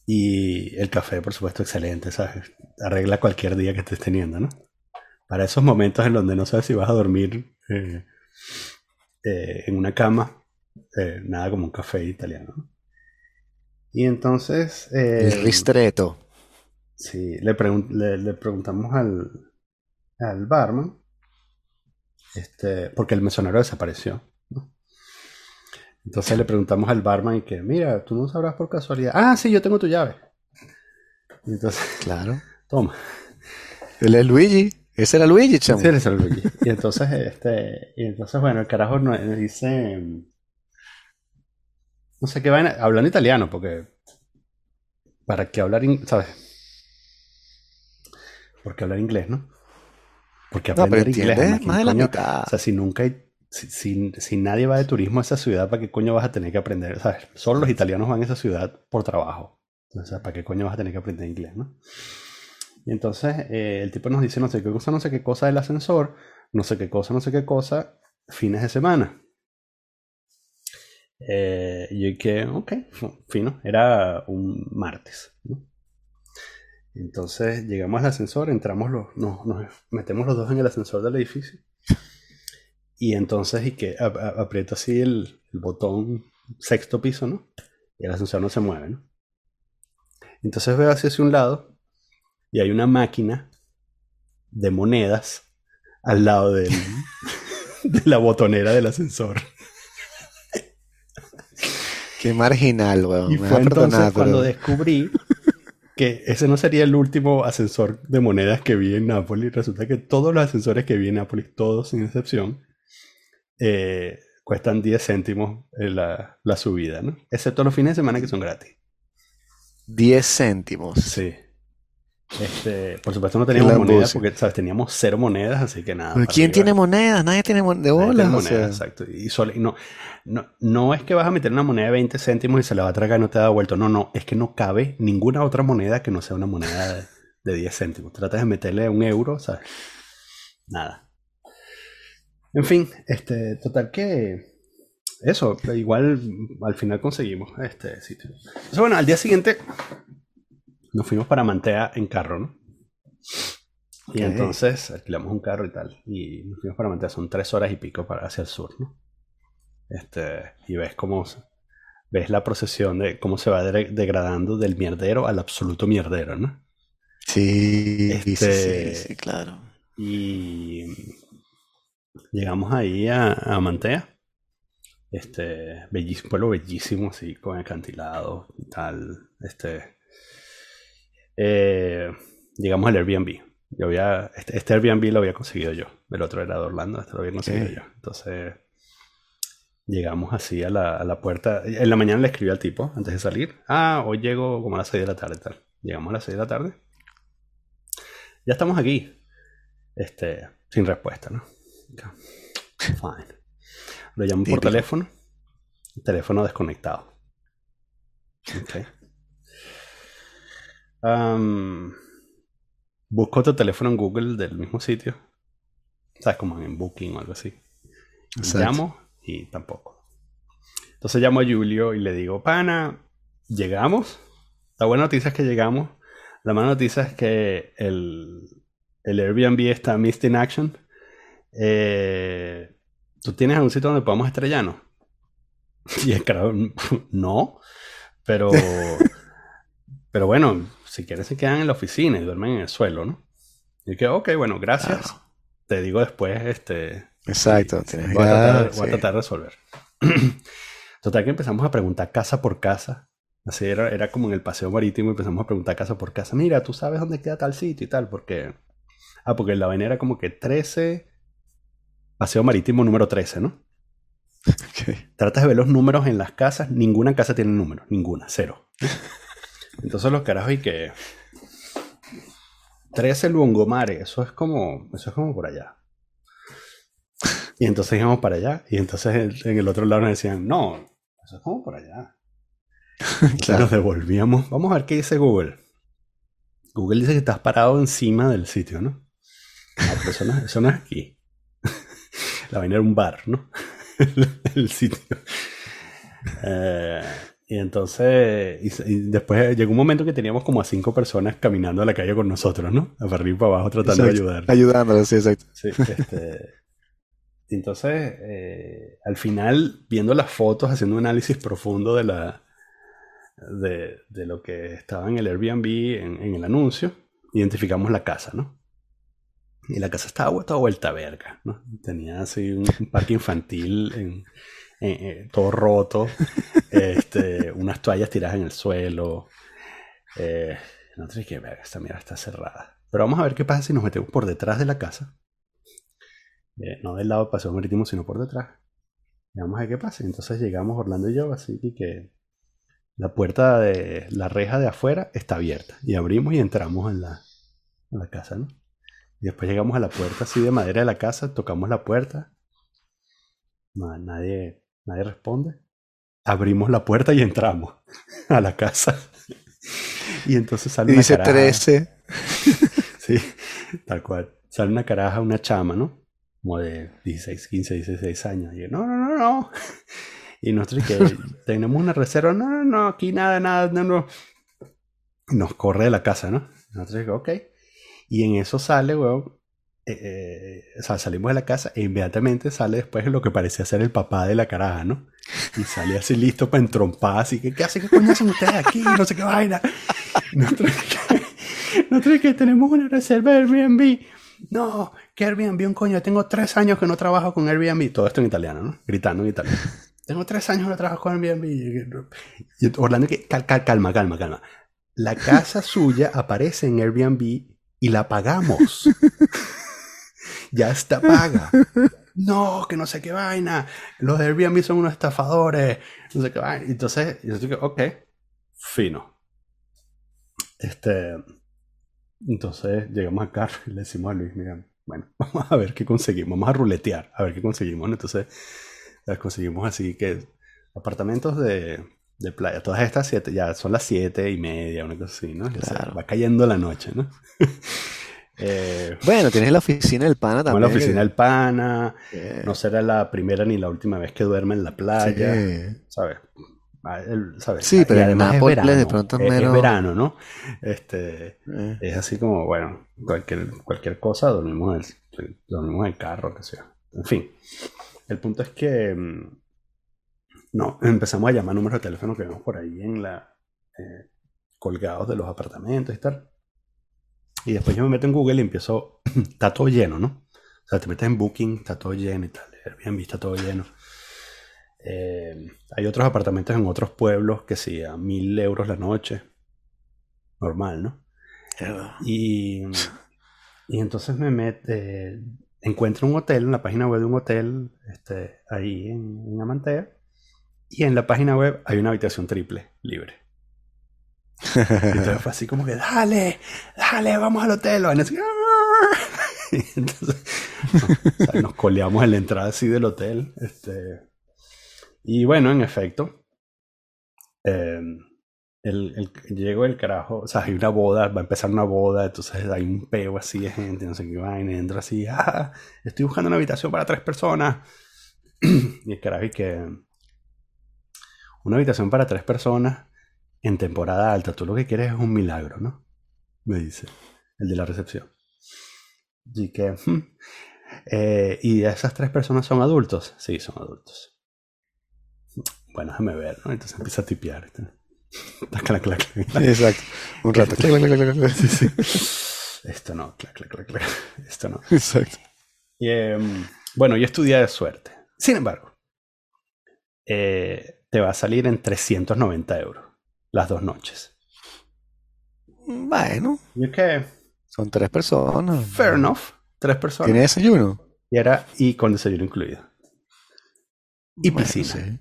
Y el café, por supuesto, excelente, ¿sabes? Arregla cualquier día que estés teniendo, ¿no? Para esos momentos en donde no sabes si vas a dormir eh, eh, en una cama, eh, nada como un café italiano. ¿no? Y entonces... El ristretto. Sí, le, le, preguntamos al, al barman, este, porque el mesonero desapareció. Entonces le preguntamos al barman y que, mira, tú no sabrás por casualidad. Ah, sí, yo tengo tu llave. entonces, claro. Toma. Él es Luigi. Ese era Luigi, chamo. Sí, ese era Luigi. Y entonces, este, y entonces, bueno, el carajo nos, dice, no sé qué va hablando italiano, porque para qué hablar, ¿sabes? Porque hablar inglés, ¿no? Porque aprender inglés. Más de la mitad. O sea, si nunca hay si, nadie va de turismo a esa ciudad, ¿para qué coño vas a tener que aprender? ¿Sabes? Solo los italianos van a esa ciudad por trabajo. Entonces, ¿para qué coño vas a tener que aprender inglés, no? Y entonces eh, el tipo nos dice no sé qué cosa, no sé qué cosa del ascensor, no sé qué cosa, no sé qué cosa, fines de semana. Eh, y yo que, ok, fino, era un martes. Entonces llegamos al ascensor, entramos, los, nos metemos los dos en el ascensor del edificio. Y entonces, y que aprieto así el, botón sexto piso, ¿no? Y el ascensor no se mueve, ¿no? Entonces veo hacia, hacia un lado y hay una máquina de monedas al lado del, de la botonera del ascensor. Qué marginal, weón. Y fue entonces cuando descubrí que ese no sería el último ascensor de monedas que vi en Nápoles. Resulta que todos los ascensores que vi en Nápoles, todos sin excepción, eh, cuestan 10 céntimos la, la, subida, ¿no? Excepto los fines de semana que son gratis. 10 céntimos. Sí. Este, por supuesto no teníamos monedas porque ¿sabes? teníamos cero monedas, así que nada. ¿Quién tiene monedas? Nadie tiene de bolas. monedas, exacto. Y, solo, no, no, no es que vas a meter una moneda de 20 céntimos y se la va a tragar y no te da vuelto. No, no, es que no cabe ninguna otra moneda que no sea una moneda de, de 10 céntimos. Tratas de meterle un euro, ¿sabes? Nada. En fin, este, total que eso, igual al final conseguimos este sitio. Entonces, bueno, al día siguiente nos fuimos para Mantea en carro, ¿no? Y entonces alquilamos un carro y tal. Y nos fuimos para Mantea, son tres horas y pico para hacia el sur, ¿no? Este, y ves cómo ves la procesión de cómo se va degradando del mierdero al absoluto mierdero, ¿no? Sí, sí, sí, este, sí, claro. Y Llegamos ahí a, Mantea. Este, bellísimo, pueblo bellísimo, así, con acantilado y tal. Este, eh, llegamos al Airbnb. Yo había, este, este, Airbnb lo había conseguido yo. El otro era de Orlando, este lo había conseguido yo. Entonces, llegamos así a la, a la, puerta. En la mañana le escribí al tipo antes de salir. Ah, hoy llego como a las 6 de la tarde. Tal. Llegamos a las 6 de la tarde. Ya estamos aquí. Este, sin respuesta, ¿no? Fine. Lo llamo por teléfono. Teléfono desconectado. Busco otro teléfono en Google del mismo sitio. ¿Sabes? Como en Booking o algo así. Llamo y tampoco. Entonces llamo a Julio y le digo, pana, llegamos. La buena noticia es que llegamos. La mala noticia es que el, el Airbnb está missed in action. Eh, ¿Tú tienes algún sitio donde podamos estrellarnos? Y el carajo, no, pero, pero bueno, si quieres se quedan en la oficina y duermen en el suelo, ¿no? Y que, ok, bueno, gracias. Te digo después, este... Exacto. voy, a tratar, de resolver. Total que empezamos a preguntar casa por casa. Así era, era como en el paseo marítimo, empezamos a preguntar casa por casa. Mira, tú sabes dónde queda tal sitio y tal, porque... Ah, porque la vaina era como que 13 Paseo Marítimo número 13, ¿no? Tratas de ver los números en las casas, ninguna casa tiene número, ninguna, cero. Entonces los carajos y que 13 Lungomare, eso es como, eso es como por allá. Y entonces íbamos para allá, y entonces en el otro lado nos decían, no, eso es como por allá. claro. Nos devolvíamos. Vamos a ver qué dice Google. Google dice que estás parado encima del sitio, ¿no? Ah, eso, no eso no es aquí. La vaina era un bar, ¿no? el sitio. Eh, Y entonces, y, y después llegó un momento que teníamos como a cinco personas caminando a la calle con nosotros, ¿no? A arriba y para abajo tratando de ayudar. Ayudándolos, sí, exacto. Sí, este, entonces, eh, al final, viendo las fotos, haciendo un análisis profundo de la de, de lo que estaba en el Airbnb, en, en el anuncio, identificamos la casa, ¿no? Y la casa estaba toda vuelta a verga, ¿no? Tenía así un parque infantil en, en- en- todo roto, este, unas toallas tiradas en el suelo. Eh, no sé qué verga, esta mierda está cerrada. Pero vamos a ver qué pasa si nos metemos por detrás de la casa. Eh, no del lado del paseo marítimo, sino por detrás. Y vamos a ver qué pasa. Entonces llegamos Orlando y yo, así que- que la puerta de la reja de afuera está abierta. Y abrimos y entramos en la, en la casa, ¿no? Y después llegamos a la puerta así de madera de la casa, tocamos la puerta. No, nadie, nadie responde. Abrimos la puerta y entramos a la casa. Y entonces sale Y una dice caraja. 13. Sí, tal cual. Sale una caraja, una chama, ¿no? Como de 16, 15, 16 años. Y yo, no, no, no, no. Y nosotros que tenemos una reserva. No, no, no, aquí nada, nada, no, no. Nos corre de la casa, ¿no? Nosotros que, ok. Y en eso sale, weón. Eh, o sea, salimos de la casa e inmediatamente sale después lo que parecía ser el papá de la caraja, ¿no? Y sale así listo para entrompar, así que, ¿qué hacen? ¿Qué coño hacen ustedes aquí? No sé qué vaina. Nosotros que, nosotros que tenemos una reserva de Airbnb. No, que Airbnb un coño. Tengo tres años que no trabajo con Airbnb. Todo esto en italiano, ¿no? Gritando en italiano. Tengo tres años que no trabajo con Airbnb. Y Orlando que, cal- cal- calma, calma, calma. La casa suya aparece en Airbnb y la pagamos. Ya está paga. No, que no sé qué vaina. Los Airbnb son unos estafadores. No sé qué vaina. Entonces, yo digo, ok, fino. Este, entonces llegamos acá y le decimos a Luis, mira, bueno, vamos a ver qué conseguimos, vamos a ruletear, a ver qué conseguimos. Entonces, las conseguimos así que apartamentos de, de playa, todas estas siete, ya son las siete y media, una cosa así, ¿no? Ya se Claro. va cayendo la noche, ¿no? eh, Bueno, tienes la oficina del pana en también. la oficina del pana, no será la primera ni la última vez que duerme en la playa, Sí. ¿sabes? Ah, el- ¿sabes? Sí, pero en además es Nápoles verano, de pronto es es, es mero- verano, ¿no? Este, Eh. es así como, bueno, cualquier, cualquier cosa, dormimos en, el, dormimos en el carro, que sea. En fin, el punto es que, mm, no, empezamos a llamar números de teléfono que vemos por ahí en la, eh, colgados de los apartamentos y tal. Y después yo me meto en Google y empiezo, está todo lleno, ¿no? O sea, te metes en Booking, está todo lleno y tal. Airbnb está todo lleno. Eh, hay otros apartamentos en otros pueblos que sí, a mil euros la noche. Normal, ¿no? Y, y entonces me mete, encuentro un hotel, en la página web de un hotel, este, ahí en, en Amantea. Y en la página web hay una habitación triple, libre. Y entonces fue así como que, dale, dale, vamos al hotel. Y así. Y entonces, o sea, nos coleamos en la entrada así del hotel. Este, y bueno, en efecto, eh, el, el- llegó el carajo, o sea, hay una boda, va a empezar una boda, entonces hay un peo así de gente, no sé qué vaina, entra así, ah, estoy buscando una habitación para tres personas. y el carajo, y que una habitación para tres personas en temporada alta, tú lo que quieres es un milagro, ¿no? Me dice el de la recepción. Y que, hmm, eh, ¿y esas tres personas son adultos? Sí, son adultos. Bueno, déjame ver, ¿no? Entonces empieza a tipear. Clac, clac. Exacto. Un rato. Clac, clac, clac, clac, clac. Sí, sí. Esto no, clac, clac, clac, clac. Esto no. Exacto. Y, em, bueno, yo estudié de suerte. Sin embargo, eh, te va a salir en 390 euros las dos noches. Bueno, Y que, son tres personas. fair enough, tres personas. ¿Tiene desayuno? Y era, y con desayuno incluido. Y Bueno, piscina. sí,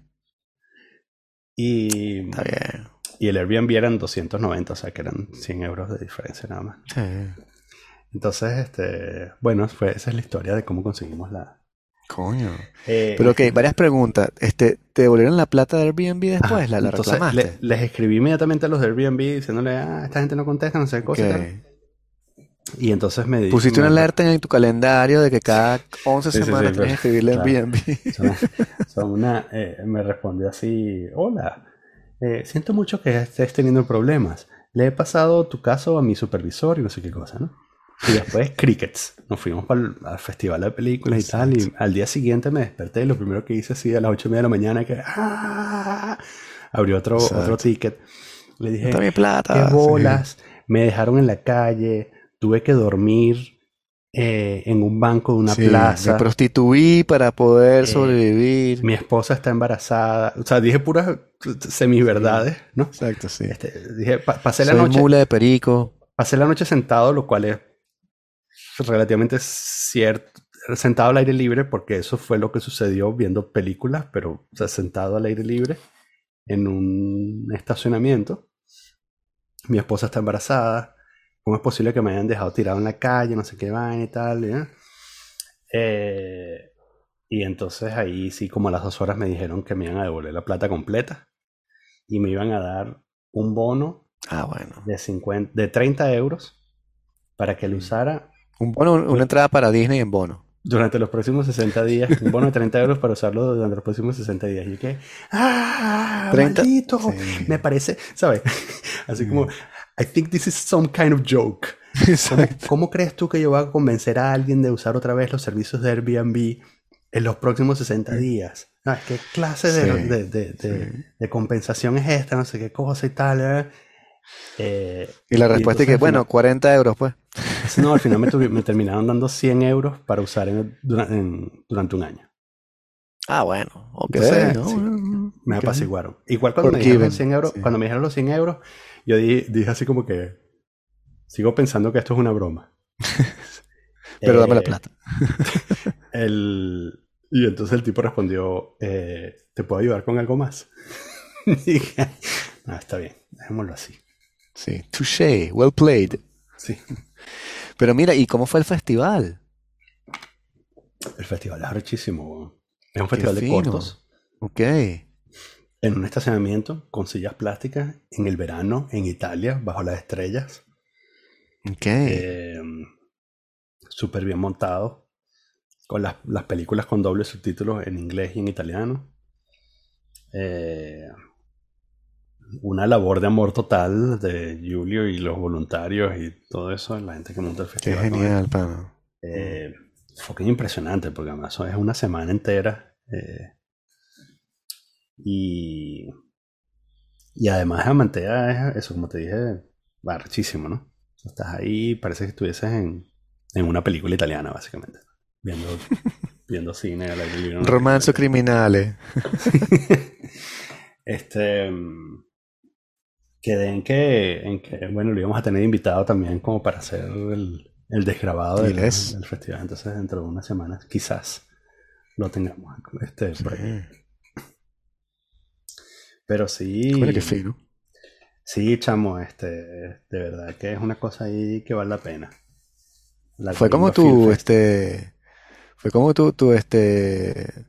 Y, está bien. y el Airbnb eran 290, o sea que eran 100 euros de diferencia nada más. Sí. Entonces, este, bueno, fue, esa es la historia de cómo conseguimos la... Coño. Eh, Pero ok, varias preguntas. Este, ¿te devolvieron la plata de Airbnb después? Ajá, ¿La, la entonces reclamaste? le- les escribí inmediatamente a los de Airbnb diciéndole, ah, esta gente no contesta, no sé qué cosa. y entonces me Pusiste una alerta en tu calendario de que cada 11 Sí, sí, sí, semanas tienes que escribirle a claro. Airbnb. Son- son una, eh, me respondió así, hola, eh, siento mucho que estés teniendo problemas. Le he pasado tu caso a mi supervisor y no sé qué cosa, ¿no? Y después Crickets. Nos fuimos para el, al festival de películas y tal. Y al día siguiente me desperté y lo primero que hice así a las ocho y media de la mañana que ¡ah! abrió otro, otro ticket. Le dije, mi plata. qué sí. bolas. Me dejaron en la calle. Tuve que dormir eh, en un banco de una Sí, plaza. Me prostituí para poder Eh, sobrevivir. Mi esposa está embarazada. O sea, dije puras semiverdades, ¿no? Exacto, sí. Este, dije, pa- pasé la noche. mula de perico. Pasé la noche sentado, lo cual es relativamente cierto, sentado al aire libre, porque eso fue lo que sucedió viendo películas, pero o sea, sentado al aire libre en un estacionamiento. Mi esposa está embarazada. ¿Cómo es posible que me hayan dejado tirado en la calle? No sé qué vaina y tal. ¿eh? Eh, y entonces ahí sí, como a las dos horas me dijeron que me iban a devolver la plata completa y me iban a dar un bono Ah, bueno. de, 50, de 30 euros para que lo usara Un bono, una entrada para Disney en bono. durante los próximos 60 días. Un bono de 30 euros para usarlo durante los próximos 60 días. Y que, ¡ah! 30, ¡Maldito! sí. Me parece, ¿sabes? Así como, I think this is some kind of joke. ¿Cómo, cómo crees tú que yo voy a convencer a alguien de usar otra vez los servicios de Airbnb en los próximos 60 días? Ah, ¿Qué clase de, Sí, de- de- de- sí. de compensación es esta? No sé qué cosa y tal. ¿eh? Eh, Y la respuesta es entonces que, bueno, final- 40 euros, pues. no, al final me, terminaron dando 100 euros para usar en- dura- en- durante un año. Ah, bueno. ¿no? sí, Bueno, Me apaciguaron. Igual cuando me dijeron los 100 euros, sí. cuando me dijeron los 100 euros, yo di- dije así como que sigo pensando que esto es una broma. Pero dame la Eh, plata. el- y entonces el tipo respondió, eh, ¿te puedo ayudar con algo más? Y dije, no, está bien, dejémoslo así. Sí. Touché. Well played. Sí. Pero mira, ¿y cómo fue el festival? El festival es arrechísimo. weón. Es un festival de cortos. Ok. En un estacionamiento con sillas plásticas en el verano en Italia, bajo las estrellas. Ok. Eh, Súper bien montado. Con las, las películas con dobles subtítulos en inglés y en italiano. Eh, una labor de amor total de Julio y los voluntarios y todo eso, la gente que monta el Qué festival. ¿no? genial, pana. Eh, fue impresionante porque además es una semana entera. eh, y, y además Amantea es eso, como te dije, barrechísimo, ¿no? Estás ahí, parece que estuvieses en, en una película italiana, básicamente. Viendo, viendo cine al aire libre. criminales. Este. mm, Quedé en que, en que, bueno, lo íbamos a tener invitado también como para hacer el, el desgrabado del, festival. Entonces, dentro de unas semanas, quizás lo tengamos. Este, por ahí. Pero sí. Bueno, qué fino. Sí, chamo, este, de verdad que es una cosa ahí que vale la pena. La Fue como tu, este, fue como tu, tu, este,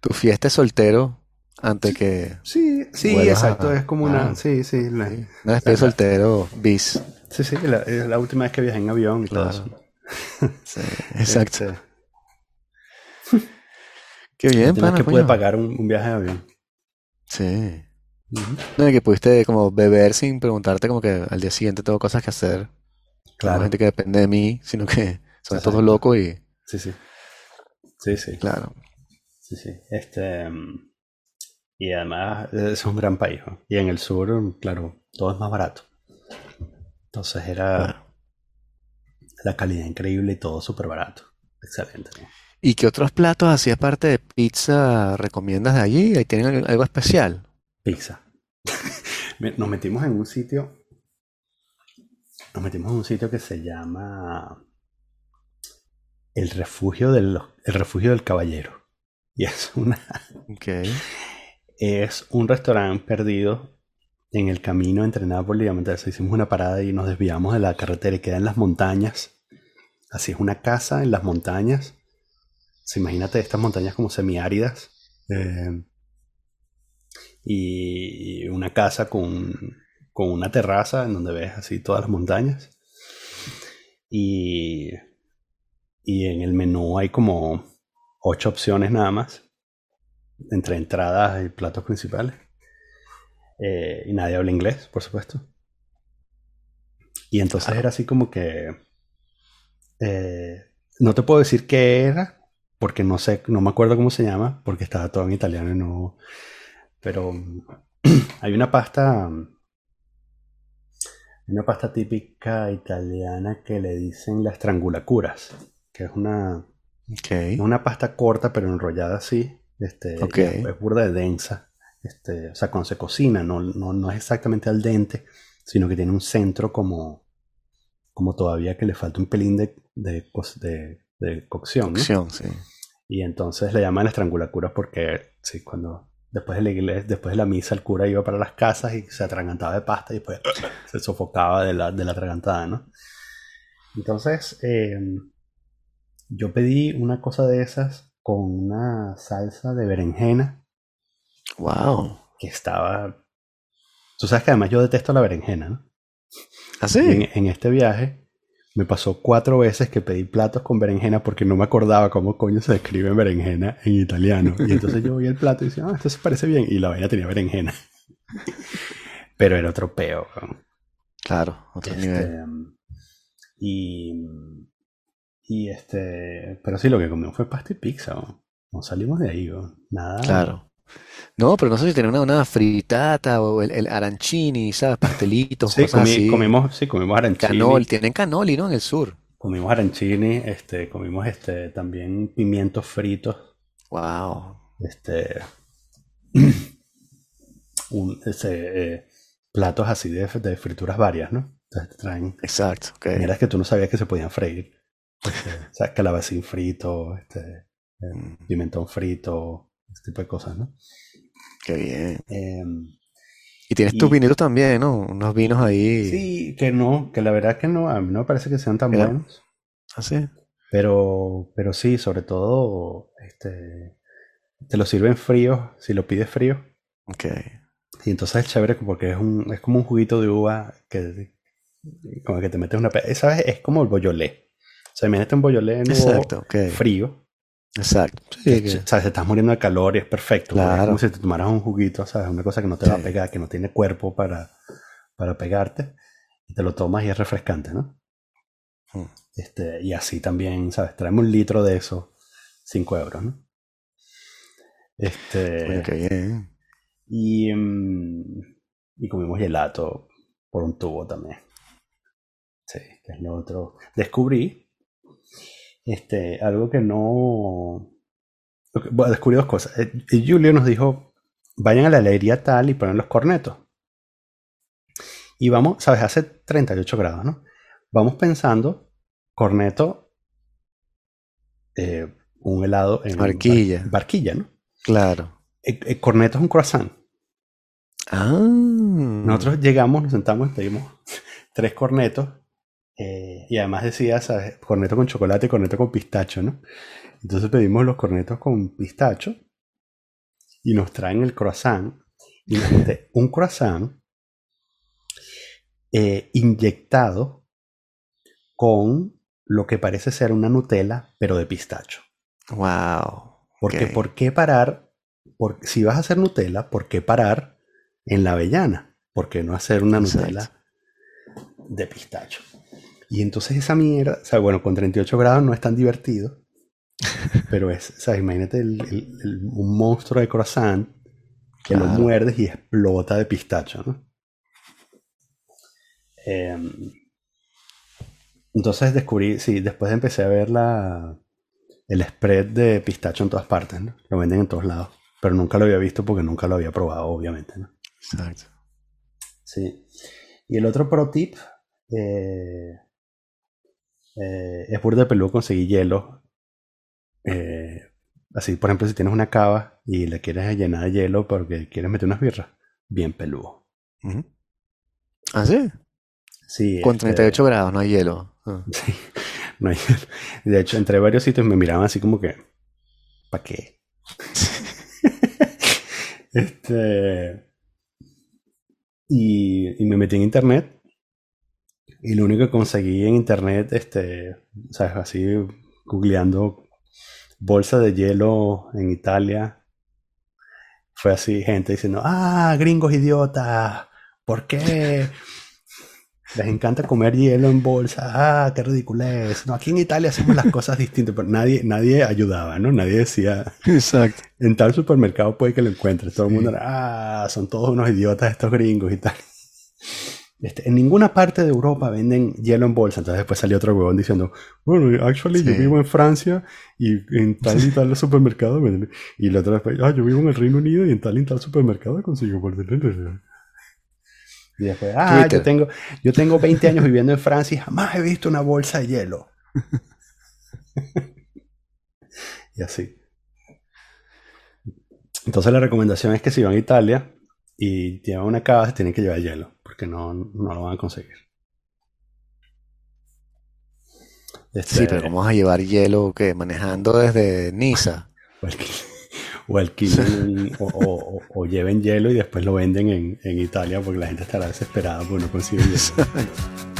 tu fiesta soltero antes que, Sí, sí, exacto, a- es como una, ah. sí, sí, la- sí, una despedida de soltero bis. sí, sí, la, es la última vez que viajé en avión y todo eso. Sí, exacto. Este, Qué bien, pana, que pude pagar un, un viaje de avión. Sí. No, y que pudiste como beber sin preguntarte como que al día siguiente tengo cosas que hacer. No Claro, gente que depende de mí, sino que son Exacto. todos locos y sí, sí. Sí, sí, claro. sí, sí. Este, mm, y además eh, es un gran país, ¿no? Y en el sur, claro, todo es más barato. Entonces era la calidad increíble y todo súper barato. Excelente, ¿no? ¿Y qué otros platos así aparte de pizza recomiendas de allí? ¿Ahí tienen algo- especial? Pizza. Nos metimos en un sitio. Nos metimos en un sitio que se llama El Refugio del, el Refugio del Caballero. Y es una, Ok. Es un restaurante perdido en el camino entre Nápoles y Amantea. Hicimos una parada y nos desviamos de la carretera y queda en las montañas. Así es una casa en las montañas. Se imagínate estas montañas como semiáridas. eh, y una casa con, con una terraza en donde ves así todas las montañas. Y, y en el menú hay como ocho opciones nada más, entre entradas y platos principales. Eh, y nadie habla inglés, por supuesto. Y entonces era así como que... eh, no te puedo decir qué era, porque no sé, no me acuerdo cómo se llama, porque estaba todo en italiano y no... Pero hay una pasta... Una pasta típica italiana que le dicen las strangulacuras, que es una, Ok. es una pasta corta pero enrollada así, este, es, burda de densa, este, o sea, cuando se cocina no, no, no es exactamente al dente, sino que tiene un centro como, como todavía que le falta un pelín de, de, co- de- de cocción, ¿no? Opción, sí. Y entonces le llaman estrangulacuras porque, sí, cuando después de la iglesia, después de la misa, el cura iba para las casas y se atragantaba de pasta y después se sofocaba de la, de la atragantada, ¿no? Entonces, eh, yo pedí una cosa de esas con una salsa de berenjena Wow. que estaba... Tú sabes que además yo detesto la berenjena, ¿no? ¿Ah, sí? en, en este viaje me pasó cuatro veces que pedí platos con berenjena porque no me acordaba cómo coño se escribe berenjena en italiano. Y entonces yo vi el plato y decía, ah, esto se parece bien. Y la vaina tenía berenjena. Pero era otro peo. Claro, otro Este, nivel. y, y este, pero sí, lo que comimos fue pasta y pizza. No salimos de ahí. Nada. Claro. No, pero no sé si tiene una, una fritata o el, el arancini, ¿sabes? Pastelitos, Sí, cosas comí- así. comimos, sí, comimos arancini. Canol, tienen canoli, ¿no? En el sur. Comimos arancini, este, comimos este, también pimientos fritos. Wow. este, un, este, eh, platos así de, de frituras varias, ¿no? Entonces te traen Exacto, ok. miras que tú no sabías que se podían freír. Este, o sea, calabacín frito, este, Mm, pimentón frito, ese tipo de cosas, ¿no? Qué bien. Em, Y tienes Y- tus vinitos también, ¿no? Unos vinos ahí. sí, que no, que la verdad que no, a mí no me parece que sean tan buenos. ¿Ah, sí? Pero, pero sí, sobre todo, este, te lo sirven fríos, si lo pides frío. Ok. Y entonces es chévere porque es un, es como un juguito de uva que como que te metes una ¿sabes? Es como el boyolé. Sea, imagínate un boyolé Exacto, ok. frío. Exacto. Sí, que- ¿Sabes? Te estás muriendo de calor y es perfecto. porque Es Claro. como si te tomaras un juguito, ¿sabes? Una cosa que no te va a pegar, que no tiene cuerpo para, para pegarte. Y te lo tomas y es refrescante, ¿no? Mm. Este, y así también, ¿sabes? Traemos un litro de eso, 5 euros, ¿no? Este, qué bien. Y, mm, y comimos gelato por un tubo también. Sí, que es lo otro. Descubrí este, algo que no... Bueno, descubrí dos cosas. Eh, y Julio nos dijo, vayan a la alegría tal y ponen los cornetos. Y vamos, sabes, hace 38 grados, ¿no? Vamos pensando, corneto, eh, un helado en Barquilla. bar- barquilla, ¿no? Claro. Eh, eh, corneto es un croissant. Ah. Nosotros llegamos, nos sentamos y pedimos tres cornetos. Eh, y además decía, ¿sabes? Corneto con chocolate y corneto con pistacho, ¿no? Entonces pedimos los cornetos con pistacho y nos traen el croissant. Imagínate, un croissant eh, inyectado con lo que parece ser una Nutella, pero de pistacho. Wow. Porque. ¿por qué parar? Por, si vas a hacer Nutella, ¿por qué parar en la avellana? ¿Por qué no hacer una Exacto. Nutella de pistacho? Y entonces esa mierda, o sea, bueno, con 38 grados no es tan divertido, pero es, o sea, imagínate el- el- el- un monstruo de croissant que lo Claro. muerdes y explota de pistacho, ¿no? Em, entonces descubrí, sí, después empecé a ver la, el spread de pistacho en todas partes, ¿no? Lo venden en todos lados. Pero nunca lo había visto porque nunca lo había probado, obviamente, ¿no? Exacto. Sí. Y el otro pro tip eh, eh, es burda de peludo conseguir hielo. Eh, así, por ejemplo, si tienes una cava y le quieres llenar de hielo porque quieres meter unas birras, bien peludo. ¿Ah, sí? Sí, Con este, 38 grados, no hay hielo. Ah. Sí, no hay- De hecho, entre varios sitios me miraban así como que, ¿para qué? este. Y, y me metí en internet. Y lo único que conseguí en internet, este, ¿sabes? Así, googleando bolsa de hielo en Italia, fue así, gente diciendo, ah, gringos idiotas, ¿por qué? Les encanta comer hielo en bolsa, ah, qué ridiculez. No, aquí en Italia hacemos las cosas distintas, pero nadie, nadie ayudaba, ¿no? Nadie decía, Exacto. en tal supermercado puede que lo encuentres. Todo el mundo era, ah, son todos unos idiotas estos gringos y tal. Este, en ninguna parte de Europa venden hielo en bolsa. Entonces después salió otro huevón diciendo, bueno, actually yo vivo en Francia y en tal y tal supermercado venden. Y la otra vez, ah, yo vivo en el Reino Unido y en tal y tal supermercado consigo por Y después, ah, yo tengo, yo tengo 20 años viviendo en Francia y jamás he visto una bolsa de hielo. y así. Entonces la recomendación es que si van a Italia y llevan una casa, tienen que llevar hielo, porque no, no lo van a conseguir. Este, Sí, pero ¿cómo vas a llevar hielo que manejando desde Niza? O alquilen, o, alquilen un- o, o- o- o lleven hielo y después lo venden en, en Italia porque la gente estará desesperada porque no consigue hielo.